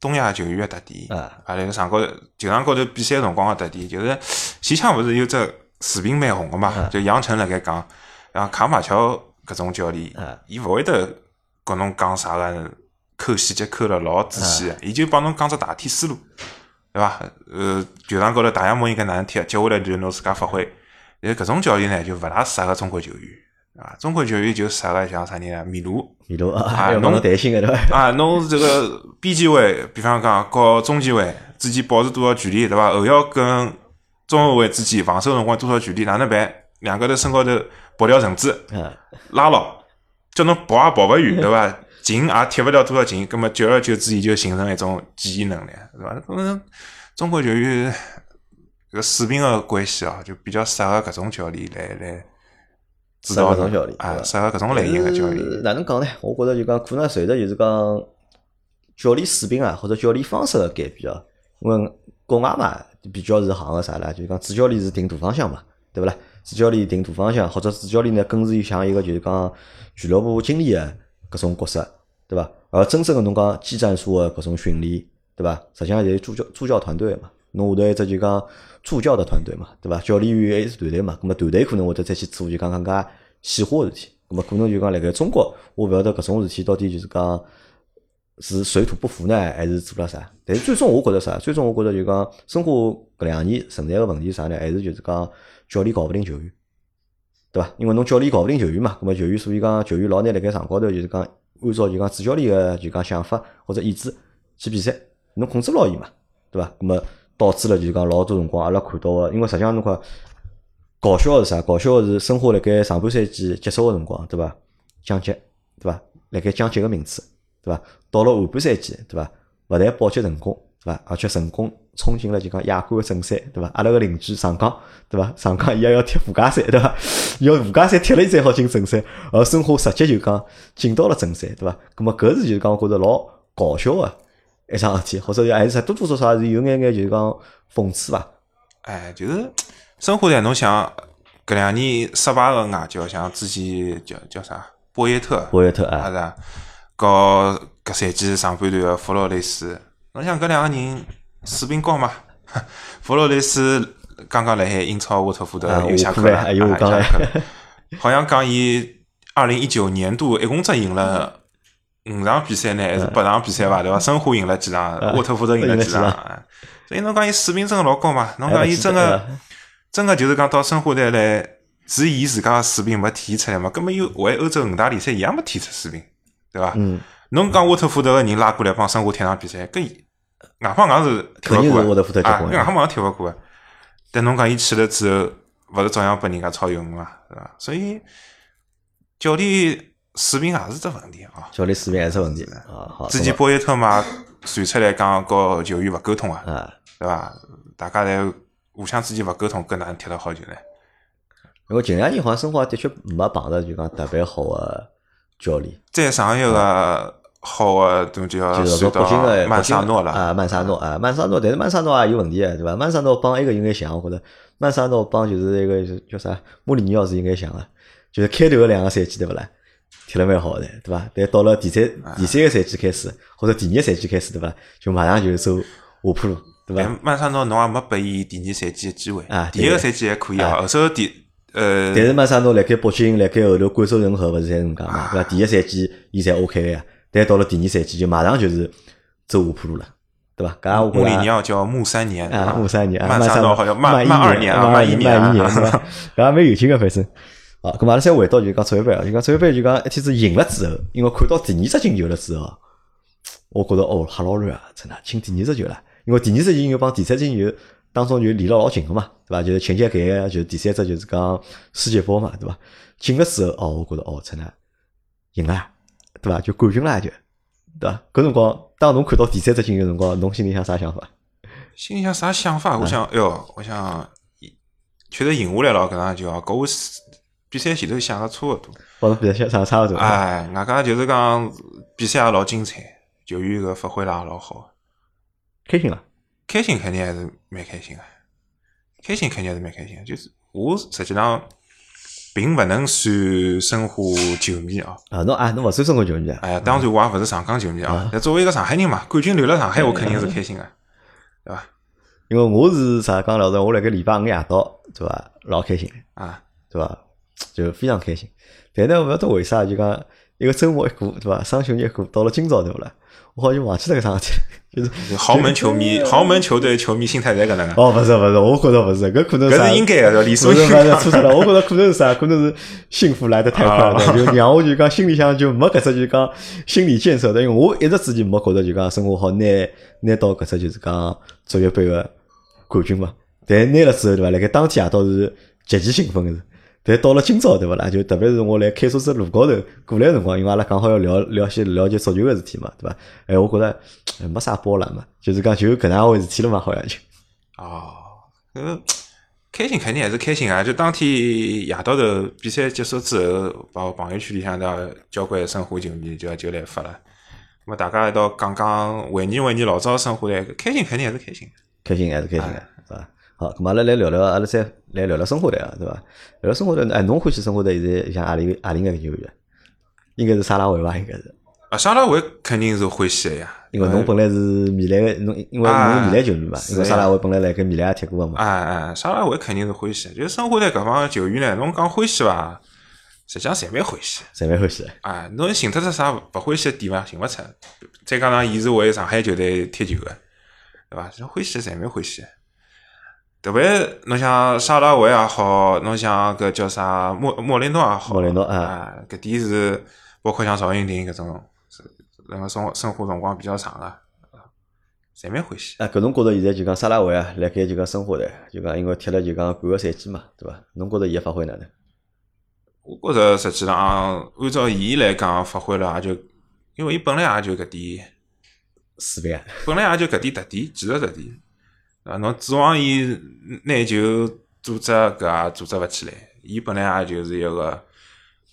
东亚球员个特点，啊，辣盖场高头球场高头比赛辰光个特点，就是前腔勿是有只视频蛮红个嘛？就杨晨辣盖讲，像卡马乔搿种教练，伊勿会得跟侬讲啥个抠细节抠了老仔细，伊就帮侬讲只大体思路，对伐？呃，球场高头大项目应该哪能踢，接下来就侬自家发挥。但搿种教练呢，就勿大适合中国球员。啊，中国球员就适合像啥人啊？米卢，米卢啊，侬担心个对伐？啊，侬这个边前卫，比方讲，和中前卫之间保持多少距离，对伐？后腰跟中后卫之间防守辰光多少距离？哪能办？两个头身高头绑条绳子，拉牢，叫侬跑也跑勿远，对伐？进也踢勿了多少进，葛末久而久之，伊就形成一种记忆能力，对伐？嗯，中国球员个水平个关系哦，就比较适合搿种教练来来。适合搿种教练啊，适合搿种类型的教练。哪能讲呢？我觉着就讲可能随着就是讲教练水平啊，或者教练方式的改变啊。因为国外嘛，比较是行个啥啦？就是讲主教练是定大方向嘛，对勿啦？主教练定大方向，或者主教练呢更是像一个就是讲俱乐部经理的搿种角色，对伐？而真正的侬讲技战术的搿种训练，对伐？实际上是助教助教团队嘛。侬下头一只就讲助教的团队嘛，对伐？教练员还是团队嘛，咁么团队可能会得再去做就讲更加细化个事体。咁么可能就讲辣盖中国，我勿晓得搿种事体到底就是讲是水土不服呢，还是做了啥？但是最终我觉着啥？最终我觉着就讲申花搿两年存在个问题啥呢？还是就是讲教练搞勿定球员，对伐？因为侬教练搞勿定球员嘛，咁么球员所以讲球员老难辣盖场高头就是讲按照就讲主教练个就讲想法或者意志去比赛，侬控制牢伊嘛，对伐？咁么导致了就是讲老多辰光，阿拉看到个，因为实际上侬看搞笑是啥？搞笑是申花辣盖上半赛季结束个辰光，对伐？降级，对伐？辣盖降级个名次，对伐？到了下半赛季，对伐？勿但保级成功，对伐？而且成功冲进了就讲亚冠个正赛，对伐？阿拉个邻居上港，对伐？上港伊也要踢附加赛，对伐？要附加赛踢了伊才好进正赛，而申花直接就讲进到了正赛，对伐？咁么搿是就是讲觉着老搞笑个。一桩事体，或者还是啥多多少少是有眼眼就是讲讽刺伐？哎，就是生活在侬想搿两年失败个外教，像之前叫叫啥博耶特，博耶特啊，是啊，搞搿赛季上半段个弗洛雷斯，侬想搿两个人水平高嘛？[laughs] 弗洛雷斯刚刚辣海英超沃特福德又下课了，又下课了，好像讲伊二零一九年度一共只赢了。五场比赛呢，还是八场比赛伐？对伐？申花赢了几场，沃特福德赢了几场，所以侬讲伊水平真个老高嘛？侬讲伊真个真个就是讲到申花队来，是伊自家个水平没体现出来嘛？根本又为欧洲五大联赛一样没体出水平，对伐？侬讲沃特福德个人拉过来帮申花踢场比赛，搿硬碰硬是踢勿过啊，硬碰硬踢勿过。但侬讲伊去了之后，勿是照样拨人家超越嘛？是伐？所以教练。水平也是只问题啊！教练水平也是问题啊！好，之前波耶特嘛传出来讲，和球员勿沟通啊，对伐？大家侪互相之间勿沟通，搿哪能踢得好球呢？因为近两年好像申花的确没碰着就讲特别好的教练。再上一个好个东就是算说北京的到曼萨诺了啊，曼萨诺啊，曼萨诺，但是曼萨诺也有问题啊，对伐？曼萨诺帮埃个有眼像，我觉着曼萨诺帮就是一个就叫啥穆里尼奥是应该像个，就是开头个两个赛季对勿啦？踢了蛮好的，对伐？但到了第三第三个赛季开始，或者第二个赛季开始，对伐？就马上就走下坡路，对伐？但曼萨诺侬也没拨伊第二赛季个机会啊，第一个赛季还可以啊，后首第呃但是曼萨诺辣盖北京，辣盖后头贵州人和勿是侪是搿能介嘛，对伐？第一赛季伊侪 OK 个呀，但到了第二赛季就马上就是走下坡路了，对伐？搿我觉穆里着尼奥叫穆三年啊，穆三年，啊曼萨萨诺好像曼一曼二年啊，曼一年，曼一年，啊是伐？搿也蛮有劲个，反正。啊，咁阿拉再回到就讲足协杯啊，就讲足协杯就讲一天子赢了之后，因为看到第二只进球了之后，我觉着哦，吓老乱啊，真的进第二只球了，因为第二只进球帮第三只进球当中就离了老近个嘛，对伐？就是情节改个，就是第三只就是讲世界波嘛，对伐？进了之后，哦，我觉着哦，真的赢了，对伐？就冠军了就，对伐？搿辰光当侬看到第三只进球辰光，侬心里向啥想法？心里想啥想法？我想，哎哟，我想确实赢下来了，搿场球啊，搿我比赛前头想个差勿多。帮侬比赛想差勿多。哎，外加就是讲比赛也老精彩，球员个发挥了也老好，开心了。开心肯定还是蛮开心个，开心肯定还是蛮开心个。就是我实际上并勿能算申花球迷啊，啊，侬啊，侬勿算申花球迷啊？哎呀，当然我也勿是上港球迷啊。但作为一个上海人嘛，冠军留辣上海，我肯定是开心个，对伐？因为我是啥讲老实，我辣盖礼拜五夜到，对伐？老开心，啊，对伐？就非常开心。但呢，勿晓得为啥，就讲一个周末一过，对伐？双休日一过，到了今朝对勿啦？我好像忘记了搿桩事体，[laughs] 就是豪门球迷、豪门球队球迷心态侪搿能个，哦，勿是勿是，我觉着勿是，搿可能啥搿是应该个，理所应当。错错了，我觉着可能是啥？可能是幸福来得太快了，就让我就讲心里向就没搿只就讲心理建设的，因为我一直之前没觉着就讲生活好拿拿到搿只就是讲足协杯个冠军嘛。但拿了之后对伐？辣盖当天夜到是极其兴奋个是。但到了今朝对勿啦？就特别是我来开车子路高头过来个辰光，因为阿拉刚好要聊聊些了解足球个事体嘛，对伐？哎，我觉着没啥波澜嘛，就是讲就搿能样回事体了嘛，好像就。哦，搿开心肯定还是开心啊！就当天夜到头比赛结束之后，把我朋友圈里向的交关申花球迷就就来发了，咁么大家一道讲讲回忆回忆老早申花队，开心肯定还是开心。开心还是开心的，是伐？好，咁阿拉来聊聊，阿拉再来聊聊生活队啊，对伐？聊聊生活队，哎，侬欢喜生活队现在像阿里阿里个球员？应该是沙拉维伐？应该是，啊，沙拉维肯定是欢喜的呀，因为侬本来是米兰个，侬因为侬是米兰球员嘛，因为沙拉维本来辣盖米兰也踢过个嘛。哎哎，沙拉维肯定是欢喜的，就是生活队搿帮球员呢，侬讲欢喜伐？实际上侪蛮欢喜。侪蛮欢喜的。啊，侬寻得出啥勿欢喜个点伐？寻勿出。再加上伊是为上海球队踢球个，对伐？这欢喜侪蛮欢喜的。特别侬像沙拉维也好，侬像搿叫啥莫莫雷诺也好，莫雷诺啊啊，搿点是包括像赵云霆搿种，是那个生生活辰光比较长个，啊侪蛮欢喜。啊，搿侬觉着现在就讲沙拉维啊，辣盖就讲申花队，就讲因为踢了就讲半个赛季嘛，对伐？侬觉着伊个发挥哪能？我觉着实际上按照伊来讲发挥了，也就因为伊本来也就搿点。四倍啊，本来也就搿点特点，技术特点，啊，侬指望伊拿球组织搿也组织勿起来，伊本来也就是一个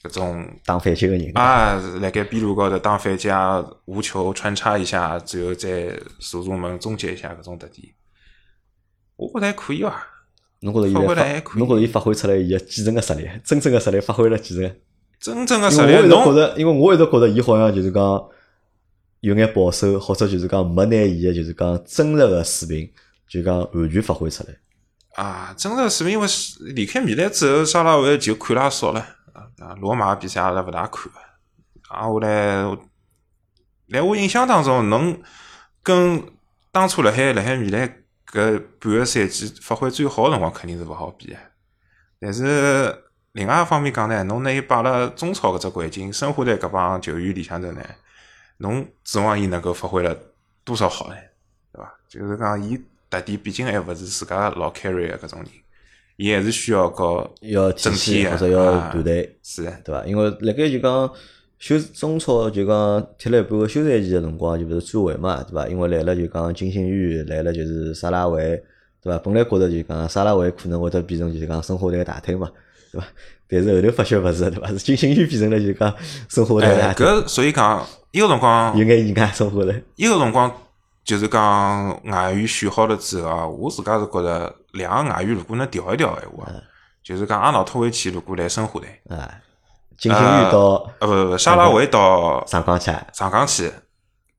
搿种打反击个人。啊，辣盖边路高头打反击啊，无球穿插一下，最后再速度门终结一下搿种特点，我觉着还可以伐？侬觉着发挥现在发，得还可以侬觉着伊发挥出来伊个几成个实力，真正个实力发挥了几成？真正个因为我一直觉实力侬着，因为我一直觉着伊好像就是讲有眼保守，或者就是讲没拿伊个就是讲真实个水平，就讲完全发挥出来。啊，真实个水平，因为离开米兰之后，沙拉维就看了少了啊，罗马比赛阿拉勿大看。啊，后来，来我印象当中，侬跟当初辣海辣海米兰搿半个赛季发挥最好个辰光肯定是勿好比的。但是另外一方面讲呢，侬拿伊摆辣中超搿只环境，申花队搿帮球员里向头呢，侬指望伊能够发挥了多少好呢？对伐？就是讲伊特点毕竟还勿是自家老 carry 个搿种人，伊还是需要搞要体整体或者要啊团队，是的对伐？因为辣盖就讲休中超就讲踢了一半个休赛期个辰光，就勿是转会嘛，对伐？因为来了就讲金星宇，来了就是沙拉维，对伐？本来觉着就讲沙拉维可能会得变成就是讲申花队个大腿嘛，对伐？但是后头发觉勿是对伐？是金星宇变成了就讲生活哎，的搿所以讲，伊个辰光，有眼意外生活的。伊个辰光就是讲外援选好了之后啊，我自家是觉着两个外援如果能调一调闲话，就是讲阿瑙托维奇如果来申花队，啊，金星鱼到呃不不，沙拉维到上港去，上港去，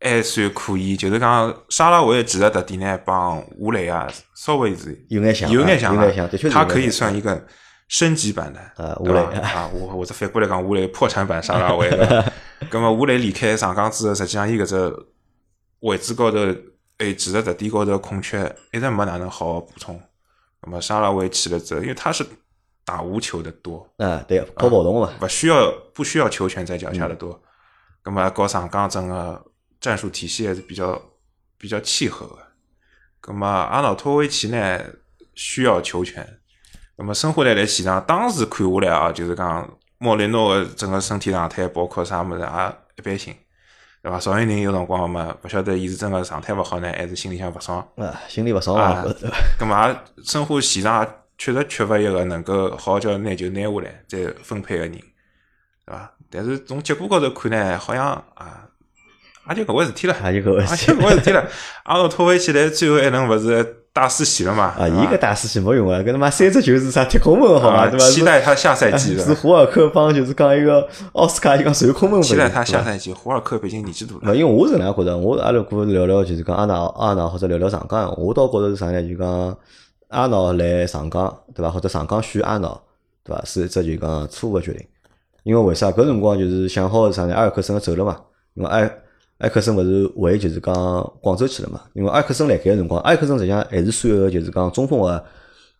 还算可以。就是讲沙拉维其实特点呢，帮吴磊啊稍微是有眼像，有眼像啊有眼像，的确是他可以算一个升级版的，呃对吧吴磊啊，我或者反过来讲，吴磊破产版沙拉维。[laughs] 对吧咁么吴磊离开上港之后，实际上伊搿只位置高头，哎，技术特点高头空缺一直没哪能好好补充。那么沙拉维去了之后，因为他是打无球的多，啊，对，跑跑动嘛，不需要不需要球权在脚下的多。那么和上港整个战术体系还是比较比较契合的。那么阿瑙托维奇呢需要球权。那么申花队来现场，当时看下来啊，就是讲莫雷诺的整个身体状态，包括啥物事也一般性，对伐？邵云宁有辰光嘛，勿晓得伊是真个状态勿好呢，还是心里向勿爽。啊，心里勿爽啊？[laughs] 咁么也申花现场也确实缺乏一个能够好好叫拿球拿下来再分配个人，对伐？但是从结果高头看呢，好像啊，也就搿回事体了，也就搿回也事体了。[laughs] 阿诺托维奇来最后一轮勿是大四喜了嘛？啊，一个大师系没用啊，搿他妈三只球是啥踢空门好嘛，啊对伐？期待他下赛季是的，胡尔克帮就是讲一个奥斯卡，就讲传空门，期待他下赛季。胡尔克毕竟年纪大了，勿，因为我是搿能样觉得，我阿拉如果聊聊就是讲阿瑙阿瑙或者聊聊上港，我倒觉着是啥呢？就讲阿瑙来上港，对伐？或者上港选阿瑙，对伐？是一只就讲错误决定。因为为啥？搿辰光就是想好是啥呢？埃尔克森走了嘛，因为埃埃克森勿是回就是讲广州去了嘛。因为埃克森辣盖个辰光，埃克森实际上还是算一个就是讲中锋个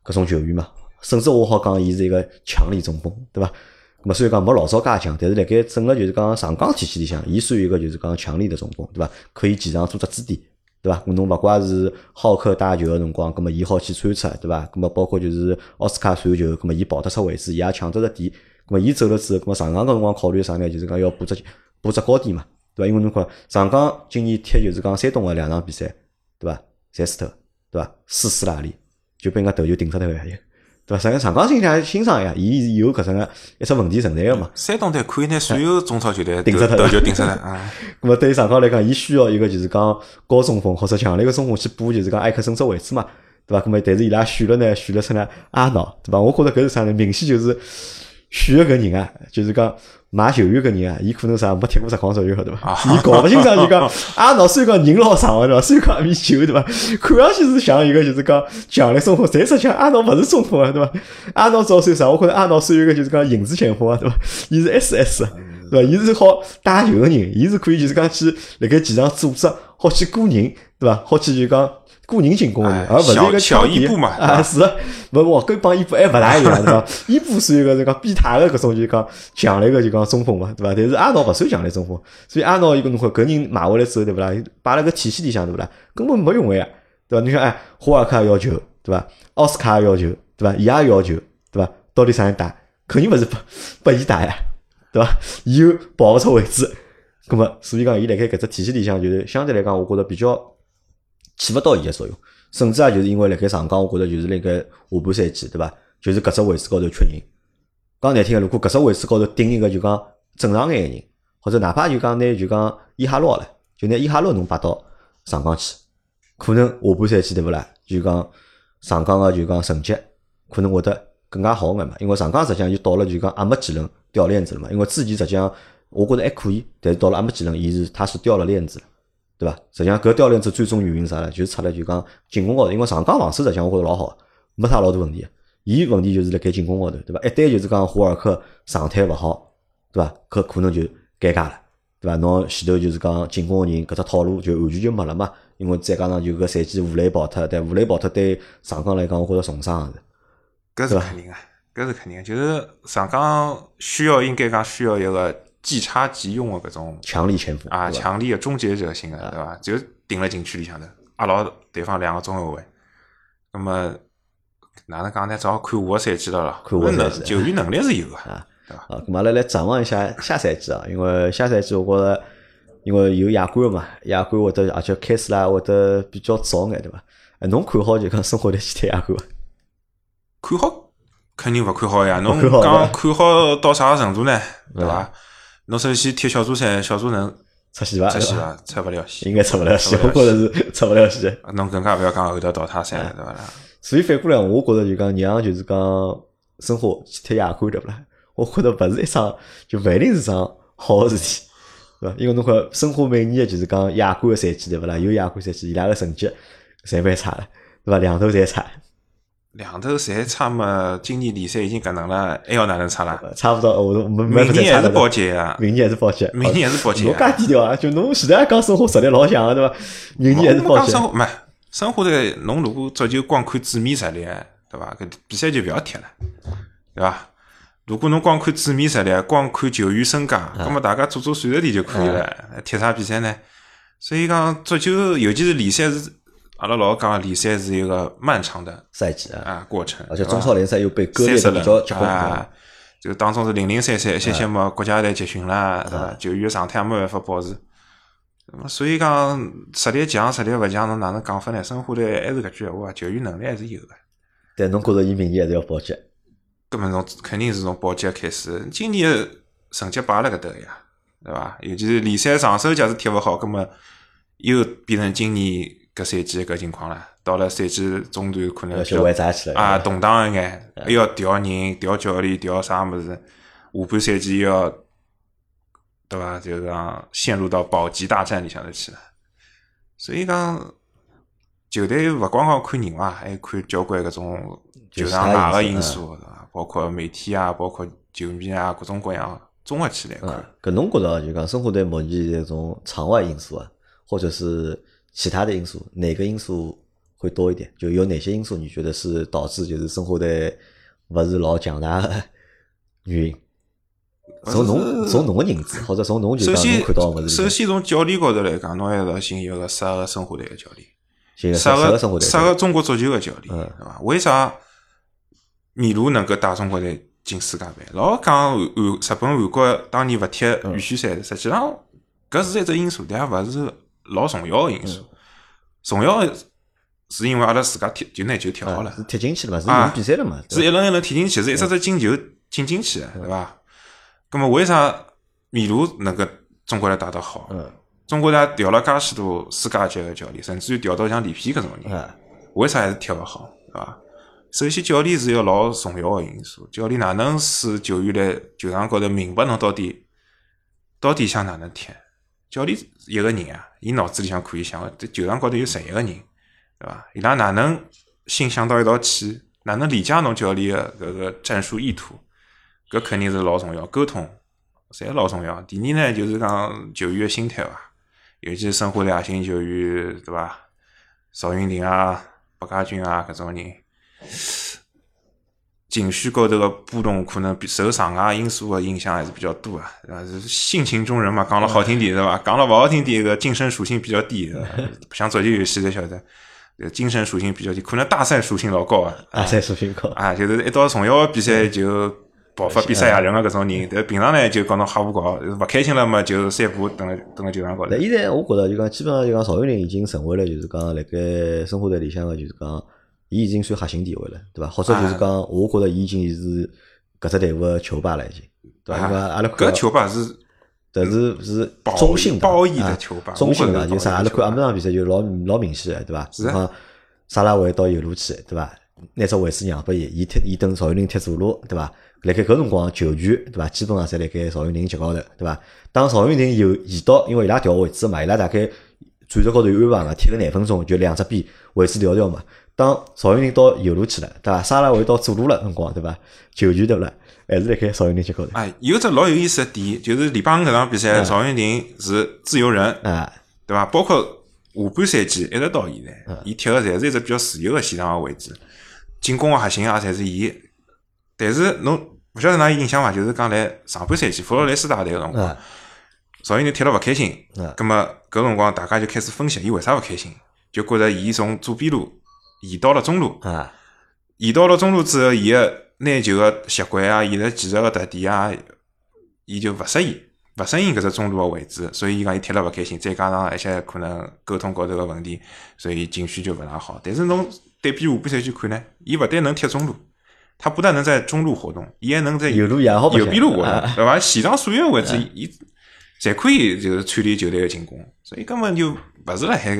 搿种球员嘛，甚至我好讲伊是一个强力中锋，对伐？咁么虽然讲没老早介强，但是辣盖整个就是讲上港体系里向，伊算一个就是讲强力的中锋，对伐？可以前场做只支点，对伐？咁侬勿怪是浩克带球个辰光，咁么伊好去穿插，对伐？咁么包括就是奥斯卡传球，咁么伊跑得出位置，伊也抢得着点。咁么伊走了之后，咁么上港搿辰光考虑啥呢？就是讲要补只补只高点嘛，对伐？因为侬看上港今年踢就是讲山东个两场比赛，对伐？侪输脱，对伐？输死哪里？就被人家头球顶出头个呀，[laughs] 对伐？实际上上港心想欣赏呀，伊是有搿种个一只问题存在个嘛。山东队可以拿所有中超球队 [laughs] [laughs] 顶出头头球顶出来啊！咾么对于上港来讲，伊需要一个就是讲高中锋或者强力个中锋去补，就是讲埃克森这位置嘛，对伐？咁么但是伊拉选了呢，选了出来阿瑙，对伐？我觉着搿是啥呢？明显就是选个搿人啊，就是讲买球员搿人啊，伊可能啥没踢过实况足球，对伐？伊搞勿清爽就讲 [laughs] 阿瑙虽然讲人老长个对伐？虽然讲米球对伐？看上去是像一个就是讲强力中锋，实际上阿诺勿是中锋啊，对伐？阿瑙主要算啥？我觉着阿诺算一个就是讲影子前锋啊，对伐？伊是 SS 啊。对伐？伊是好带球个人，伊是可以就是讲去辣盖前场组织，好去过人，对伐？好去就讲个人进攻个人，哎而勿是一个小抢伊布嘛 [laughs] 啊，是的，勿勿跟帮伊布还勿大一样，对伐？[laughs] 伊布算一个就讲变态个搿种就讲强力个就讲中锋嘛，对伐？但是阿诺勿算强力中锋，所以阿诺伊个侬看搿人买回来之后，对勿啦？摆辣个体系里向，对勿啦？根本没用个呀，对伐？你想哎，霍尔克也要求，对伐？奥斯卡也要求，对伐？伊也要求，对伐？到底啥人打？肯定勿是拨拨伊打呀。对伐？伊又跑勿出位置，葛么所以讲，伊辣盖搿只体系里向，就是相对来讲，我觉着比较起勿到伊个作用，甚至啊，就是因为辣盖上港，我觉着就是辣盖下半赛季，对伐？就是搿只位置高头缺人。讲难听个，如果搿只位置高头顶一个就讲正常眼个人，或者哪怕就讲拿就讲伊哈洛了，就拿伊哈洛侬摆到上港去，可能下半赛季对勿啦？就讲上港个就讲成绩可能会得更加好眼嘛，因为上港实际上就到了就讲阿没几轮掉链子了嘛。因为之前实际上我觉着还可以，但是到了阿没几轮，伊是他是掉了链子了，对伐？实际上搿掉链子最终原因啥呢？就是出了就讲进攻高头，因为上港防守实际上我觉着老好，没啥老大问题。伊问题就是辣盖进攻高头，对伐？一旦就是讲胡尔克状态勿好，对伐？搿可能就尴尬了，对伐？侬前头就是讲进攻个人搿只套路就完全就没了嘛。因为再加上就搿赛季吴磊跑脱，但吴磊跑脱对上港来讲，我觉着重伤是。搿是肯定个，搿是肯定个，就是上港需要应该讲需要一个即插即用的搿种强力前锋啊，强力的终结者型的，对伐？就顶了禁区里向头，压牢对方两个中后卫。那么哪能讲呢？只好看下个赛季了咯。看下个赛季能球员能力是有个，[laughs] 啊对伐？啊，咁阿拉来展望一下下赛季啊，因为下赛季我觉着，因为有亚冠嘛，亚冠会得而且开始啦会得比较早眼，对伐？哎，侬看好就讲生活队去踢亚冠伐？看好肯定勿看好呀。侬讲看好到啥程度呢？对伐？侬首先踢小组赛，小组能出线伐？出线伐？出勿了线。应该出勿了线，我觉着是出勿了线。侬更加勿要讲后头淘汰赛了，对伐啦？所以反过来，我觉着就讲让就是讲申花去踢亚冠，对勿啦？我觉着勿是一桩就勿一定是桩好个事体，对伐？因为侬看申花每年个就是讲亚冠个赛季，对勿啦？有亚冠赛季，伊拉个成绩侪蛮差了，对伐？两头侪差，两头侪差嘛，今年联赛已经搿能了，还要哪能差啦？差勿多，我都没没明年还是保级啊！明年还是保级，明年还是保级侬介低调啊？就侬现在讲申花实力老强个，对伐？明年还是保级。申花没申花队，侬如果足球光看纸面实力，对伐？搿比赛就勿要踢了，对伐？如果侬光看纸面实力，光看球员身价，葛么大家做做算术题就可以了，踢啥比赛呢？所以讲足球，尤其是联赛是。阿拉老讲联赛是一个漫长的赛季啊啊过程，而且中超联赛又被割裂了比较结棍啊，就当中是零零散散，一些些么国家队集训啦，对伐？球员状态也没办法保持，所以讲实力强实力勿强，侬哪能讲法呢？申花队还是搿句闲话，球员能力还是有的。但侬觉着伊明年还是要保级？根本从肯定是从保级开始，今年成绩摆辣搿搭呀，对伐？尤其是联赛上手假使踢勿好，葛末又变成今年。搿赛季搿情况了，到了赛季中段可能就啊动荡一眼，还要调人、调教练、调啥物事，下半赛季要对伐？就讲陷入到保级大战里向头去了。所以讲，球队勿光光看人伐，还看交关搿种球场外个因素，对伐？包括媒体啊，包括球迷啊，各种各样综合起来看。搿侬觉着就讲生活队目前这种场外因素啊，或者是？其他的因素，哪个因素会多一点？就有哪些因素你觉得是导致就是生活的勿是老强大的原因？从侬从侬个认知，或者从侬就讲侬看到物事。首先从教练高头来讲，侬还是要寻一个适合生活队个教练，适合生活队，适合中国足球个教练，对伐？为啥米卢能够带中国队进世界杯？老讲韩日本、韩国当年勿踢预选赛，实际上搿是一只因素，但也勿是。老重要个因素，重要个是因为阿拉自家踢就拿球踢好了，是踢进去了嘛？是赢比赛了嘛？是一轮一轮踢进去，是一只只进球进进去，对伐？那么为啥米卢能够中国队打得好？中国队调了介许多世界级个教练，甚至于调到像里皮搿种人，为啥还是踢勿好？对伐？首先教练是一个老重要个因素，教练哪能使球员来球场高头明白侬到底到底想哪能踢？教练一个人啊，伊脑子里向可以想，在球场高头有十一个人，对伐？伊拉哪能心想到一道去？哪能理解侬教练个搿个战术意图？搿肯定是老重要，沟通侪老重要。第二呢，就是讲球员的心态伐，尤其是申花的核心球员，对伐？邵云霆啊、白嘉军啊，搿种人。情绪高头个波动，可能比受场外因素个影响还是比较多啊，对伐？是性情中人嘛，讲了好听点，是伐？讲了勿好听点，个精神 [laughs] 属性比较低，对伐？像足球游戏，侪晓得，精神属性比较低，可能大赛属性老高啊。大赛属性高啊，就是一到重要个比赛就爆发比赛亚人个搿种人，但平常呢就讲侬瞎胡搞，勿开心了嘛就散步，等了等了球场高头。那现在我觉着就讲，基本上就讲曹云林已经成为了就是讲辣盖生活队里向个就是讲。伊已经算核心地位了，对伐？或者就是讲，我觉着伊已经是搿只队伍个球霸了，已经，对伐？因为阿拉搿球霸是，但是是中性褒义的球霸，中性的，就啥？阿拉看阿姆场比赛就老老明显个，对伐？是讲沙拉维到右路去，对伐？拿只位置让拨伊，伊踢伊等赵云林踢左路，对伐？辣盖搿辰光球权，对伐？基本上侪辣盖赵云林脚高头，对伐？当赵云林有移到，因为伊拉调位置嘛，伊拉大概战术高头有安排嘛，踢个廿分钟就两只边位置调调嘛。当邵云林到右路去了，对伐？沙拉维到左路了，辰光对伐？球权对勿啦？还是辣盖邵云林接高头。哎，有只老有意思个点，就是礼拜五搿场比赛，邵云林是自由人，啊，对伐？包括下半赛季一直到现在，伊踢个侪是一只比较自由个前场个位置，进攻个核心啊，侪是伊。但是侬勿晓得㑚有印象伐？就是讲来上半赛季弗洛雷斯大队个辰光，邵云林踢了勿开心，咁么搿辰光大家就开始分析伊为啥勿开心，就觉着伊从左边路。移到了中路，啊，移到了中路之后，伊个拿球个习惯啊，伊个技术个特点啊，伊就勿适应，勿适应搿只中路个位置，所以伊讲伊踢了勿开心，再加上一些可能沟通高头个问题，所以情绪就勿大好。但是侬对比下半赛季看呢，伊勿但能踢中路，他不但能在中路活动，伊还能在右路也好白相右边路活动啊，对伐？前场所有位置，伊侪可以就是串联球队个进攻，所以根本就勿是辣海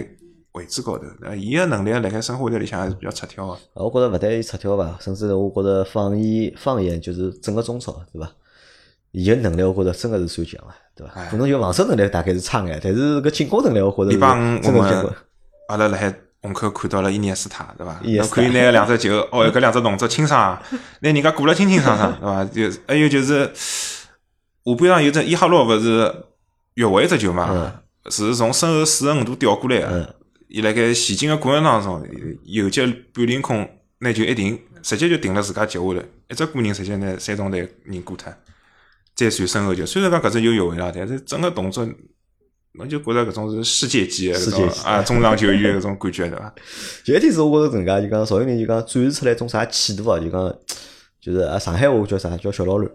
位置高头。呃，伊个能力辣海申花队里向还是比较出挑个。啊我觉着勿但伊出挑伐，甚至我觉着放眼放眼就是整个中超，对伐？伊个能力我觉着真个是算强个，对伐哎？可能就防守能力大概是差眼，但是搿进攻能力我觉着是真个结棍们。阿拉辣海虹口看到了伊涅斯塔，对伐？侬可以拿两只球，哦，搿两只动作清爽，[laughs] 拿人家过了清清爽爽，对伐？就还有就是下半场有只伊哈洛勿是越位一只球嘛，是从身后四十五度调过来嗯个。伊辣盖前进个过程当中，右脚半凌空拿球一停，直接就停了自家脚下头，一只过人直接拿三中队人过脱，再传身后球。虽然讲搿只有越位啦，但是整个动作。侬就觉着搿种是世界级个搿种啊，中场球员搿种感觉，对伐？就一天是我觉着搿能介，就讲邵云林就讲展示出来一种啥气度啊，就讲就是啊上海话叫啥叫小老卵，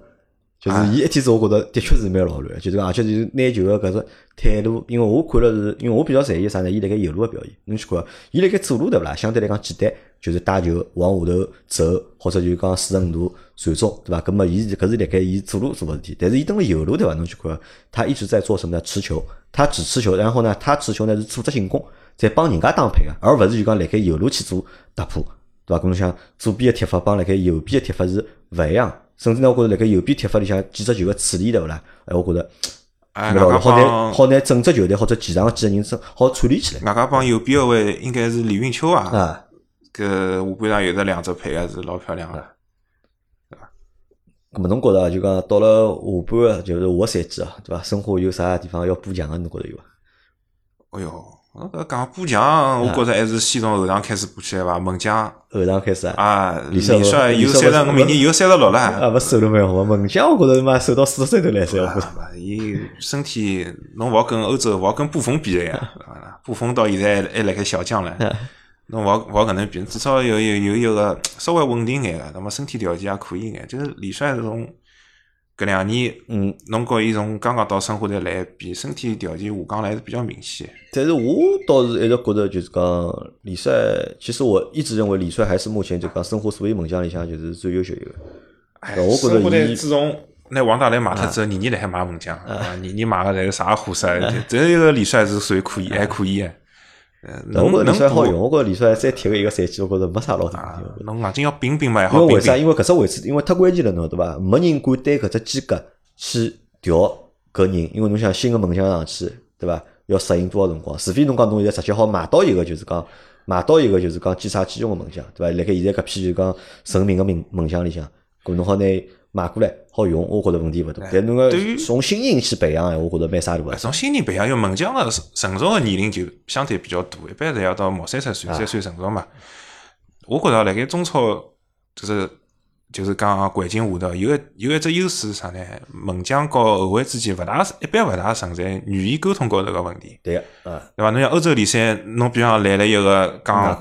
就是啊伊一天子我觉着的确是蛮老卵，就是讲而且就是拿球个搿只态度，因为我看了是，因为我比较在意啥呢？伊辣盖右路个表现，侬去看，伊辣盖左路对勿啦？相对来讲简单，就是带球往下头走，或者就讲四十五度传中，对伐？搿么伊搿是辣盖伊左路做个事体，但是伊蹲辣右路对伐？侬去看，他一直在做什么呢？持球，他只持球，然后呢，他持球呢是组织进攻，在帮人家打配个，而勿是就讲辣盖右路去做突破，对伐？搿侬想左边个踢法帮辣盖右边个踢法是勿一样，甚至呢，我觉着辣盖右边踢法里向几只球个处理对勿啦？哎，我觉着哎，好外加帮拿好拿整支球队或者前场个几个人整好串联起来外加帮右边个位应该是李云秋啊，啊。搿下半场有得两只配合是老漂亮个。咁么侬觉着就讲到了下半个就是下个赛季啊，对伐？申花有啥地方要补强个？侬觉着有伐？哎哟，搿讲补强，我觉着还是先从后场开始补起来伐。门将后场开始啊，啊，李李帅帅有三十五，明年有三十六了。啊，勿瘦了蛮好，门将我觉着妈瘦到四十岁头来塞，我觉着。啊，伊身体侬勿好跟欧洲，勿好跟布冯比个呀。[laughs] 啊布冯到现在还辣盖小将唻，侬勿好勿好搿能比，至少有有有一个稍微稳定眼个，那么身体条件也可以眼。就是李帅这种搿两年，嗯，侬和伊从刚刚到申花队来比，身体条件下降了还是比较明显。但是我倒是一直觉得，就是讲李帅，其实我一直认为李帅还是目前就讲申花所有门将里向就是最优秀一个。哎，我觉得伊自从拿王大雷买脱之后，年年辣海买门将，啊，年年买个侪是啥货色？只有一个李帅是属于可以，还可以的。呃，但我觉着能能补李帅好用，我觉着李帅再踢个一个赛季，我觉着没啥老大啊问题。，侬硬劲要冰冰嘛，也好冰因为为啥？因为搿只位置，因为太关键了，侬对伐？没人敢对搿只间隔去调搿人，因为侬想新个门将上去，对伐？要适应多少辰光？除非侬讲侬现在直接好买到一个，就是讲买到一个就是讲兼差兼用个门将，对伐？辣盖现在搿批就是讲成名个门门将里向，搿侬好拿买过来好用，我觉着问题勿大。但侬对于个从新人去培养，哎，我觉着蛮啥大个。从新人培养，因为门将个成熟个年龄就相对比较大，一般侪要到毛三十啊岁才算成熟嘛。我觉着辣盖中超就是就是讲环境下头有个有一只优势是啥呢？门将和后卫之间勿大一般勿大存在语言沟通高头个问题，对个，嗯，对伐？侬像欧洲联赛，侬比方来了一个外讲？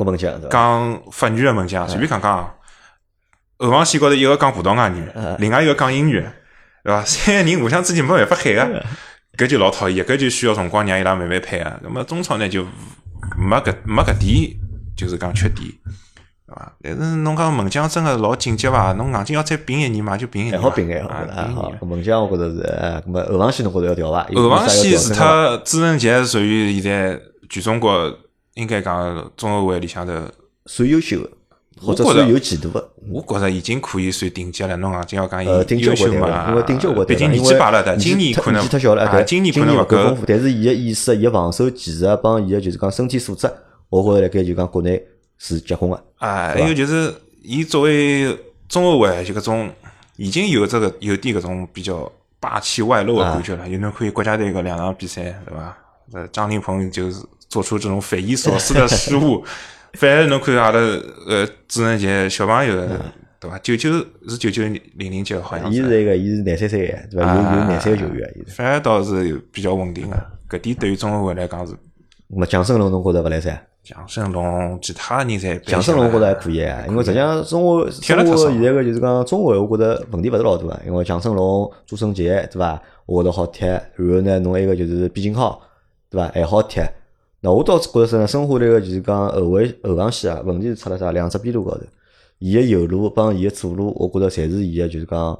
讲法语个门将，随便讲讲，后防线高头一个讲葡萄牙语，另外一个讲英语，对伐？[laughs] 三个人互相之间没办法喊个，搿就老讨厌，搿就需要辰光让伊拉慢慢配啊。那么中超呢就没搿没搿点，就是讲缺点，对伐？但是侬讲门将真个老紧急伐？侬硬劲要再并一年嘛，就并一年嘛，还好并还好，啊，还好门将我觉着是，哎，搿么后防线侬觉着要调伐？后防线除有啥要调整伐脱朱晨杰属于现在全中国应该讲中后卫里向头。算优秀个，或者我觉着有前途个。我觉着已经可以算顶级了，侬硬劲要讲顶级优秀国嘛，因为顶级国毕竟年纪摆了的，今年可能太小了，今年可能勿够丰富，但是伊个意识、伊个防守技术啊，帮伊个就是讲身体素质，我觉着辣盖就讲国内是结棍个。啊。还有就是，伊作为中后卫，就搿种已经有这个有点搿种比较霸气外露的感觉了。有侬看国家队搿两场比赛，对伐？呃，张琳芃就是做出这种匪夷所思的失误，[laughs] 反而侬看阿拉呃朱晨杰小朋友，对伐？九九是九九零零级好像。伊是一个，伊是廿三岁个，对伐？有有廿三个球员。反而倒是比较稳定的，搿点对于中后卫来讲是。那么蒋胜龙侬觉着勿来三？蒋胜龙，其他人侪蒋胜龙我觉着还可以啊，因为实际上中国中国现在个就是讲中卫，我觉着问题勿是老大个，因为蒋胜龙、朱晨杰对伐？我觉着好踢，然后呢，侬一个就是毕金浩对伐？还好踢。那我倒是觉着是呢，申花队个就是讲后卫后防线啊，问题是出了啥？两只边路高头，伊个右路帮伊个左路，我觉着侪是伊个就是讲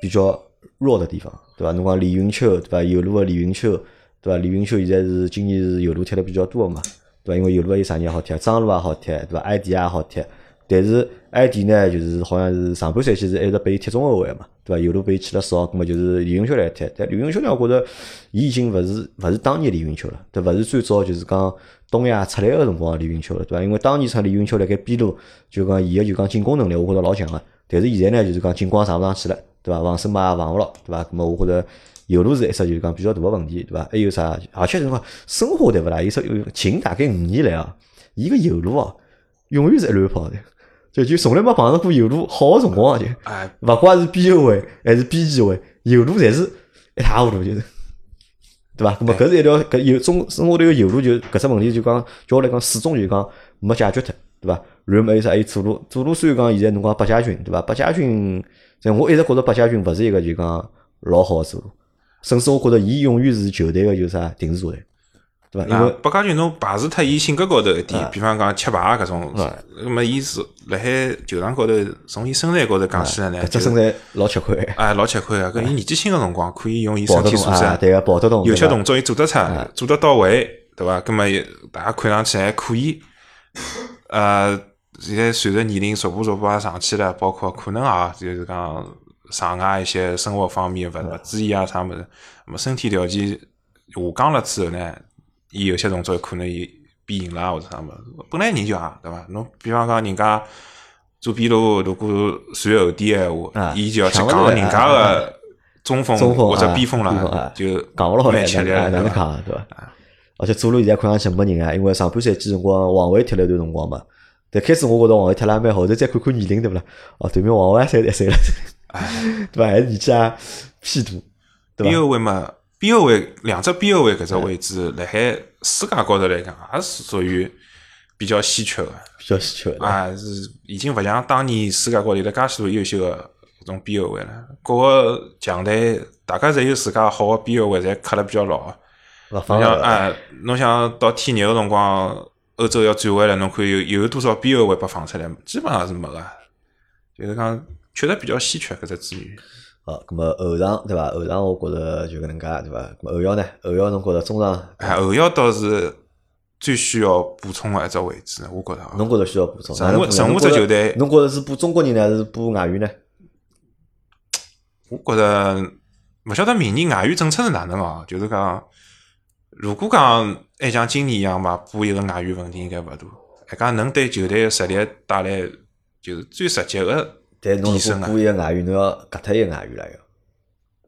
比较弱的地方，对伐？侬讲李云秋，对伐？右路个李云秋，对伐？李云秋现在是今年是右路踢了比较多个嘛，对伐？因为右路还有啥人好踢，张路也好踢，对伐？艾迪也好踢，但是埃迪呢，就是好像是上半赛季是一直被伊踢中后卫嘛，对伐？右路被伊去了少，葛末就是李云秋来踢。但李云秋呢，我觉着伊已经勿是勿是当年李云秋了，对，勿是最早就是讲东亚出来个辰光李云秋了，对伐？因为当年出李云秋辣盖边路，就讲伊个就讲进攻能力，我觉着老强个。但是现在呢，就是讲进攻上勿上去了，对伐？防守嘛也防勿牢，对伐？葛末我觉着右路是一只就是讲比较大个问题，对伐？还有啥？而且辰光申花对勿啦？有只有近大概五年来啊，伊个右路哦，永远是一乱跑的。就就从来没碰着过右路好个辰光就，哎，勿管是边后卫还是边前卫，右路侪是一塌糊涂，就是，对伐？咁么搿是一条搿右中申花队个右路就搿只问题就讲，叫我来讲始终就讲没解决脱，对伐？然后么还有啥？还有左路，左路虽然讲现在侬讲八家军，对伐？八家军，但我一直觉着八家军勿是一个就讲老好个左路，甚至我觉着伊永远是球队个就是啥定时炸弹，对伐？因那为八家军侬排除脱伊性格高头一点，比方讲吃牌搿种，那么伊是辣海球场高头，从伊身材高头讲起来呢，就搿只身材老吃亏，哎老吃亏个。搿伊年纪轻个辰光，可以用伊身体素质啊，，对个跑得动，有些动作伊做得出，做得到位，对伐？葛么也大家看上去还可以。呃，现在随着年龄逐步逐步也上去了，包括可能啊，就是讲场外一些生活方面勿勿注意啊啥物事，那么身体条件下降了之后呢，伊有些动作可能伊变形啦或者啥物事，本来人就啊，对伐？侬比方讲人家做边路如果传后点个闲啊话，伊就要去讲人家啊个中锋或者啊边锋了，就讲勿蛮吃力哪？能讲对伐？而且左路现在看上去没人啊，因为上半赛季辰光王伟踢了一段辰光嘛。但开始我觉着王伟踢了也蛮好，后头再看看年龄对勿啦？哦，对面王伟也三十一岁了，对伐？还是年纪也偏大，对伐？边后卫嘛，边后卫两只边后卫搿只位置，辣海世界高头来讲，也是属于比较稀缺个。比较稀缺的。啊，是已经勿像当年世界高头有得介许多优秀个搿种边后卫了。各个强队大家侪有自家好个边后卫，侪磕了比较牢。侬像哎，侬想到天热个辰光，欧洲要转会了，侬看有有多少边后卫被放出来？基本上是没个。就是讲，确实比较稀缺搿只资源。好，咁么后场对伐？后场我觉着就搿能介对伐？后腰呢？后腰侬觉着中场，哎，后腰倒是最需要补充个一只位置，我觉着啊。侬觉着需要补充？任何任何只球队侬觉着是补中国人呢，还是补外援呢？我觉着勿晓得明年外援政策是哪能哦，就是讲，如果讲还像今年一样嘛，补一个外援问题应该勿大，还讲能对球队个实力带来就是最直接个但侬如果补一个外援，侬要割脱一个外援了要，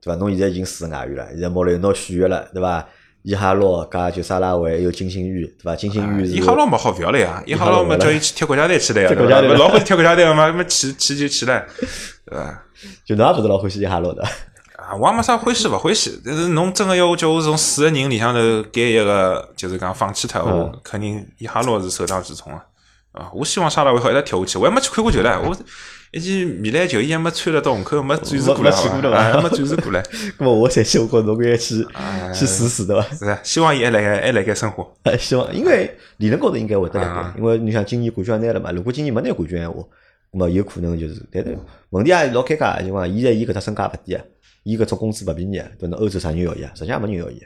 对伐？侬现在已经四个外援了，现在莫雷诺续约了，对伐？伊哈洛加就沙拉维还有金星玉，对伐？金星玉是伊哈洛没好勿要了呀，[laughs] 伊哈洛么叫伊去踢国家队去了呀，对伐？踢国家老欢喜踢国家队个嘛，那么去去就去了，对伐？就侬也勿是老欢喜伊哈洛的，啊，我也没啥欢喜勿欢喜，但是侬真个要我叫我从四个人里向头拣一个，就是讲放弃脱，我嗯肯定伊哈洛是首当其冲啊！啊，我希望沙拉维好一直踢下去，我还没去看过球唻，我一件米兰球衣还没穿了到门口，没展示过来，还没展示过来，[laughs] 那么我赛季我觉着侬应该去哎去试试，对伐？是啊，希望伊还辣盖还辣盖生活。哎，希望，因为理论高头应该会得来啊个，因为你想今年冠军也拿了嘛，如果今年没拿冠军闲话，那么有可能就是，但是问题也老尴尬，就讲现在伊搿只身价勿低啊，伊搿种工资勿便宜啊，对侬欧洲啥人要伊啊？实际上没人要伊，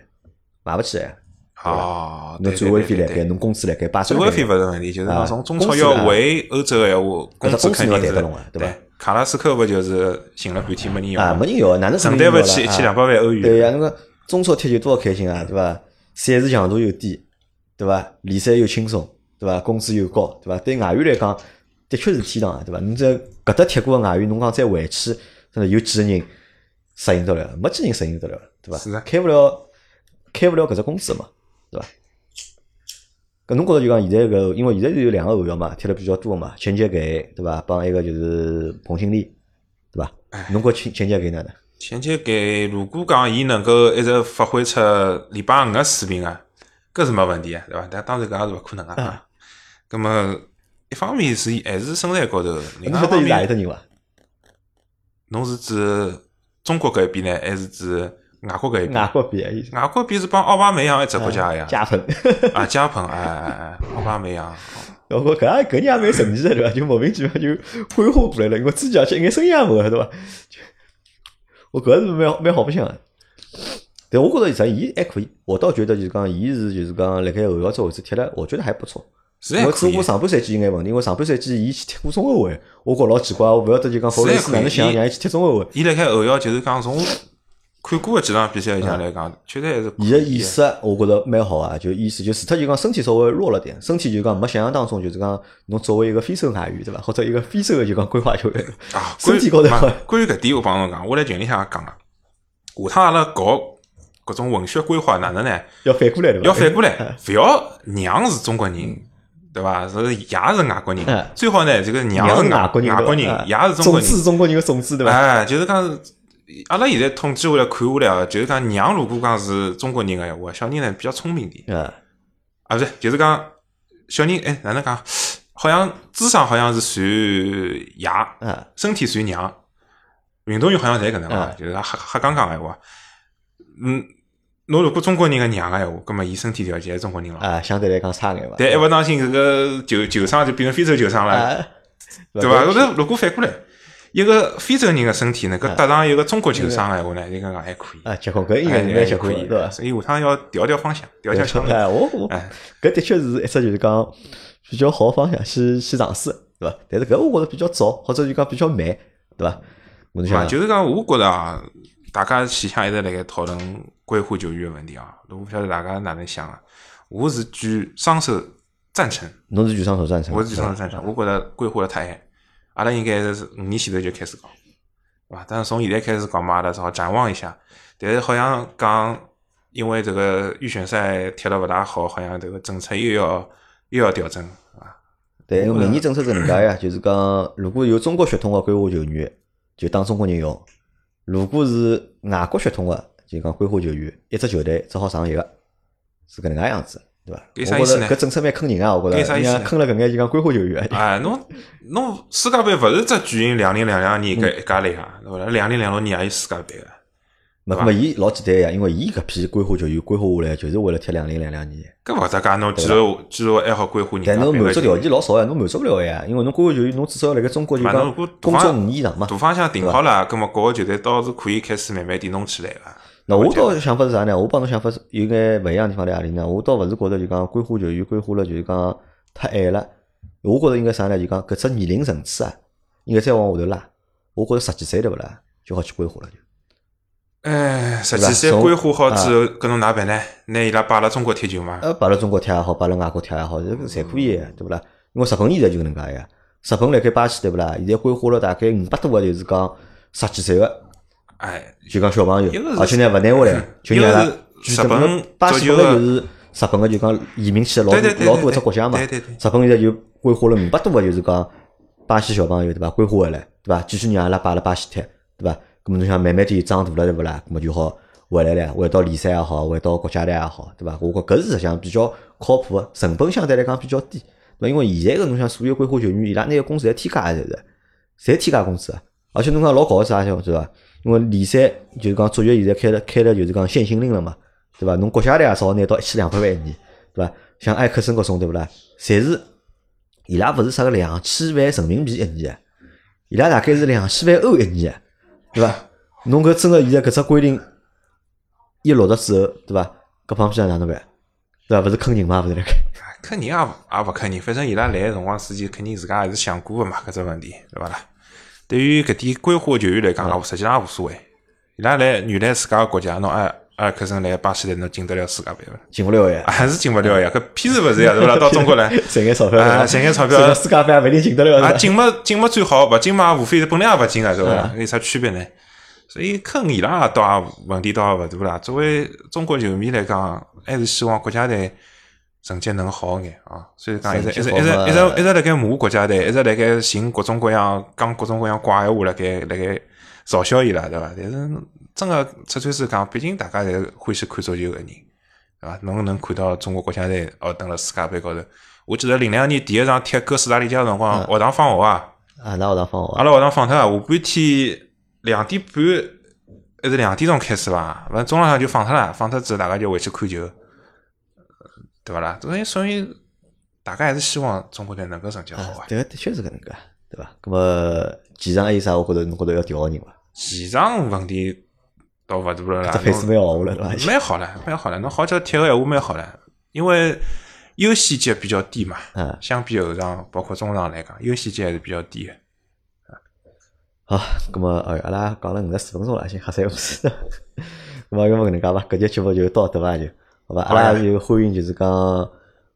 买勿起来。哦，侬转会费辣盖，侬工资辣盖，摆转会费勿是问题，就是啊讲从中超要回欧洲个闲话，工资肯定是对伐卡拉斯科勿就是寻了半天没人要啊，没人要，哪能可承担勿起一千两百万欧元？对呀，侬讲中超踢球多少开心啊，对伐？赛事强度又低，对伐？联赛又轻松，对伐？工资又高，对伐？对外援来讲，的确是天堂啊，对伐？侬这搿搭踢过个外援，侬讲再回去，真的有几个人适应得了？没几个人适应得了，对伐？是啊开勿了，开勿了搿只工资嘛？搿侬觉着就讲现在搿，因为现在是有两个后腰嘛，踢了比较多嘛，钱杰给对伐？帮一个就是彭新力，对伐？侬觉钱钱杰给哪能？前期给如果讲伊能够一直发挥出礼拜五个水平啊，搿是没问题啊，对伐？但当然搿也是勿可能啊啊。葛么一方面是还是身材高头，另侬外一方面搭人伐？侬是指中国搿一边呢，还是指外国搿一边，外国比，外国比是帮奥巴梅扬一只国家呀，加蓬。啊，加蓬，哎哎哎，奥巴梅扬，我觉搿搿人也蛮神奇的，对伐？就莫名其妙就挥霍过来了，因为之前而且一眼声音也没，对伐？我搿是蛮蛮好白相的。但我觉着实伊还可以，我倒觉得就是讲，伊是就是讲，辣盖后腰这位置踢了，我觉得还不错。是还可以我只过。上半赛季有眼问题，因为上半赛季伊去踢过中后卫，我觉老奇怪，我勿晓得就讲弗雷斯哪能想让伊去踢中后卫。伊辣盖后腰就是讲从看过的几场比赛里向来讲，确实还是可伊个以意识我觉着蛮好啊，就意思就除脱就讲身体稍微弱了点，身体就讲没想象当中就是讲侬作为一个非洲外援对伐，[laughs] 或者一个非洲的就讲规划球员，啊，[laughs] 身体高头关于关于搿点，我帮侬讲，我辣群里向也讲了，下趟阿拉搞搿种文学规划哪能呢？要反过来对伐？要反过来，[laughs] 勿要娘是中国人，对伐？是爷是外国人嗯，最好呢，这个娘娘是是外国人，外国人，对爷是中国人。子是中国人的种子对伐？哎，就是讲，阿拉现在统计下来看下来啊，就是讲娘如果讲是中国人个闲话，小人呢比较聪明点。嗯，啊，不是，就是讲小人，哎，哪能讲？好像智商好像是算爷，嗯，身体算娘。运动员好像侪搿能啊嗯，就是瞎瞎讲讲闲话。嗯，侬如果中国人个娘个闲话，葛末伊身体条件还是中国人了。啊，相对来讲差眼伐？但一勿当心搿个球球商就变成非洲球商了，啊，对伐？搿头如果反过来，一个非洲人个身体能够搭上一个中国球商个闲话呢，应该讲还可以。啊，结棍，搿应该哎是蛮结棍的，可以对伐？所以下趟要调调方向，调调腔哎，我我哎搿的确是一只就是讲比较好的方向去去尝试，对伐？但是搿我觉着比较早，或者就讲比较慢，对伐？我想，就是讲，我觉着啊，大家前向一直辣盖讨论规划球员个问题啊，我不晓得大家哪能想啊。我是举双手赞成，侬是举双手赞成，我是举双手赞成。我觉着规划了太晚，阿拉应该是五年前头就开始搞，对伐？但是从现在开始搞嘛，阿拉只好展望一下。但是好像讲，因为这个预选赛踢得勿大好，好像这个政策又要又要调整啊。对，因为明年政策是搿能介呀，就是讲如果有中国血统个规划球员，就当中国人用；如果是外国血统个，就讲规划球员，一只球队只好上一个，是搿能介样子，对伐？搿啥意思呢我觉着搿政策蛮坑人啊，我觉着，搿啥意思坑了搿眼就讲规划球员。哎，侬侬世界杯勿是只举行两零两两年嗯搿一家来啊，对伐？两零两六年也有世界杯个。那么伊老简单呀，因为伊搿批规划球员规划下来，就是为了踢两零两两年。搿勿搭界，侬既然既然还好规划人家但侬满足条件老少呀，侬满足不了呀，因为侬规划球员，侬至少要辣盖中国就讲工作方五年以上嘛。大方向定好了，葛末各个球队倒是可以开始慢慢点弄起来个。那我倒想法是啥呢？我帮侬想法是有眼勿一样的地方在何里呢？我倒勿是觉着就讲规划球员规划了就是讲太晚了，我觉着应该啥呢？就讲搿只年龄层次啊，应该再往下头拉。我觉着十几岁对勿啦，就好去规划了就。哎，十几岁规划好之后，搿侬哪办呢？拿伊拉摆辣中国踢球嘛？呃，摆辣中国踢也好，摆辣外国踢也好，这个侪可以的，对勿啦？因为日本现在就搿能介呀。日本辣盖巴西对勿啦？现在规划了大概五百多个，就是讲十几岁个，哎，就讲小朋友而且呢勿拿下来，就让伊拉日本巴西足球的本来就是日本个就讲移民去了老老多一只国家嘛。日本现在就规划了五百多个，就是讲巴西小朋友对伐？规划回来对伐？继续让阿拉摆辣巴西踢对伐？咁么侬想慢慢点长大了对勿啦？咁么就好回来了，回到联赛也好，回到国家队也好，对伐？我觉搿是实际上比较靠谱个，成本相对来讲比较低。因为现在个侬想所有规划球员，伊拉拿个工资侪天价个，侪是，侪天价工资啊！而且侬讲老搞个是啥晓得伐？因为联赛就是讲足球现在开了开了就是讲限薪令了嘛，对伐？侬国家队也少拿到一千两百万一年，对伐？像埃克森搿种对勿啦？侪是伊拉勿是啥个两千万人民币一年，伊拉大概是两千万欧一年，对伐？侬搿真个现在搿只规定一落实之后，对伐？搿帮批人哪能办？对伐？勿是坑人嘛？勿是辣盖？坑人也勿也勿坑人，反正伊拉来个辰光之前，肯定自家也是想过个嘛，搿只问题，对伐啦？对于搿点规划球员来讲，实际上也无所谓。伊拉来原来自家个国家，侬埃埃尔克森来巴西来，侬进得了世界杯伐？进勿了呀，还是进勿了呀？搿屁事勿是呀？对伐啦？[laughs] 到中国来，赚眼钞票，啊赚眼钞票世界杯也勿一定进得了，啊，进嘛进嘛最好，勿进嘛无非是本来也勿进啊，对伐啊？有啥区别呢？所以坑伊拉倒也问题倒也勿大啦。作为中国球迷来讲，还是希望国家队成绩能好眼啊。所以讲一直一直一直一直一直辣盖骂国家队，一直辣盖寻各种各样讲各种各样怪闲话辣盖辣盖嘲笑伊拉，对伐？但是真个出穿是讲，毕竟大家侪欢喜看足球个人，对伐？侬能看到中国国家队哦，登了世界杯高头。我记得零两年第一场踢哥斯达黎加个辰光，学堂放学啊，啊，那学堂放学阿拉学堂放脱啊，下半天两点半还是两点钟开始伐，反正中浪向就放脱了，放脱之后大家就回去看球，对伐啦？所以所以大家还是希望中国队能够成绩好啊。这个的确是搿能介，对伐？咁么前场还有啥？我觉着侬觉着要调个人伐？前场问题倒勿大了啦，这配置蛮好了，对伐？蛮好了，蛮好了。侬好叫踢个闲话蛮好了，因为优先级比较低嘛。嗯，相比后场包括中场来讲，优先级还是比较低个。好，咁么哎，阿拉讲了五十四分钟了，已经黑三胡四。咁 [laughs] 么要么搿能介伐？搿节节目就到迭伐？就好吧？阿拉就欢迎就是讲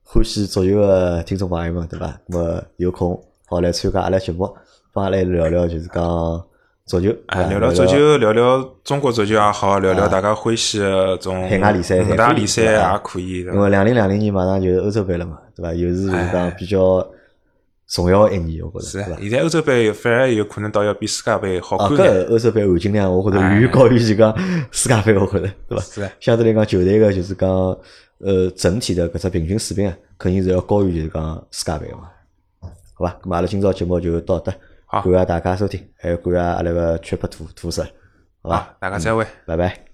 欢喜足球个听众朋友们，对伐？咁么有空好来参加阿拉节目，帮阿拉聊聊就是讲足球，哎，聊聊聊足球，聊聊中国足球也好，聊聊大家欢喜个种海外联赛五大联赛也可以。因为两零两零年马上就是欧洲杯了嘛，对伐？又是就是讲比较重要个一年，我觉着，对伐？是吧现在欧洲杯反而有可能倒要比世界杯好啊，看眼。搿欧洲杯含金量，我觉着远远高于就讲 [laughs] 世界杯，我觉着，对伐？是啊相对来讲，球队个就是讲，呃，整体的搿只平均水平啊，肯定是要高于就是讲世界杯个嘛，好吧？咁么阿拉今朝节目就到这，好感谢大家收听，还有感谢阿拉个 Trip 土土色，好伐？好，大家再会。拜拜。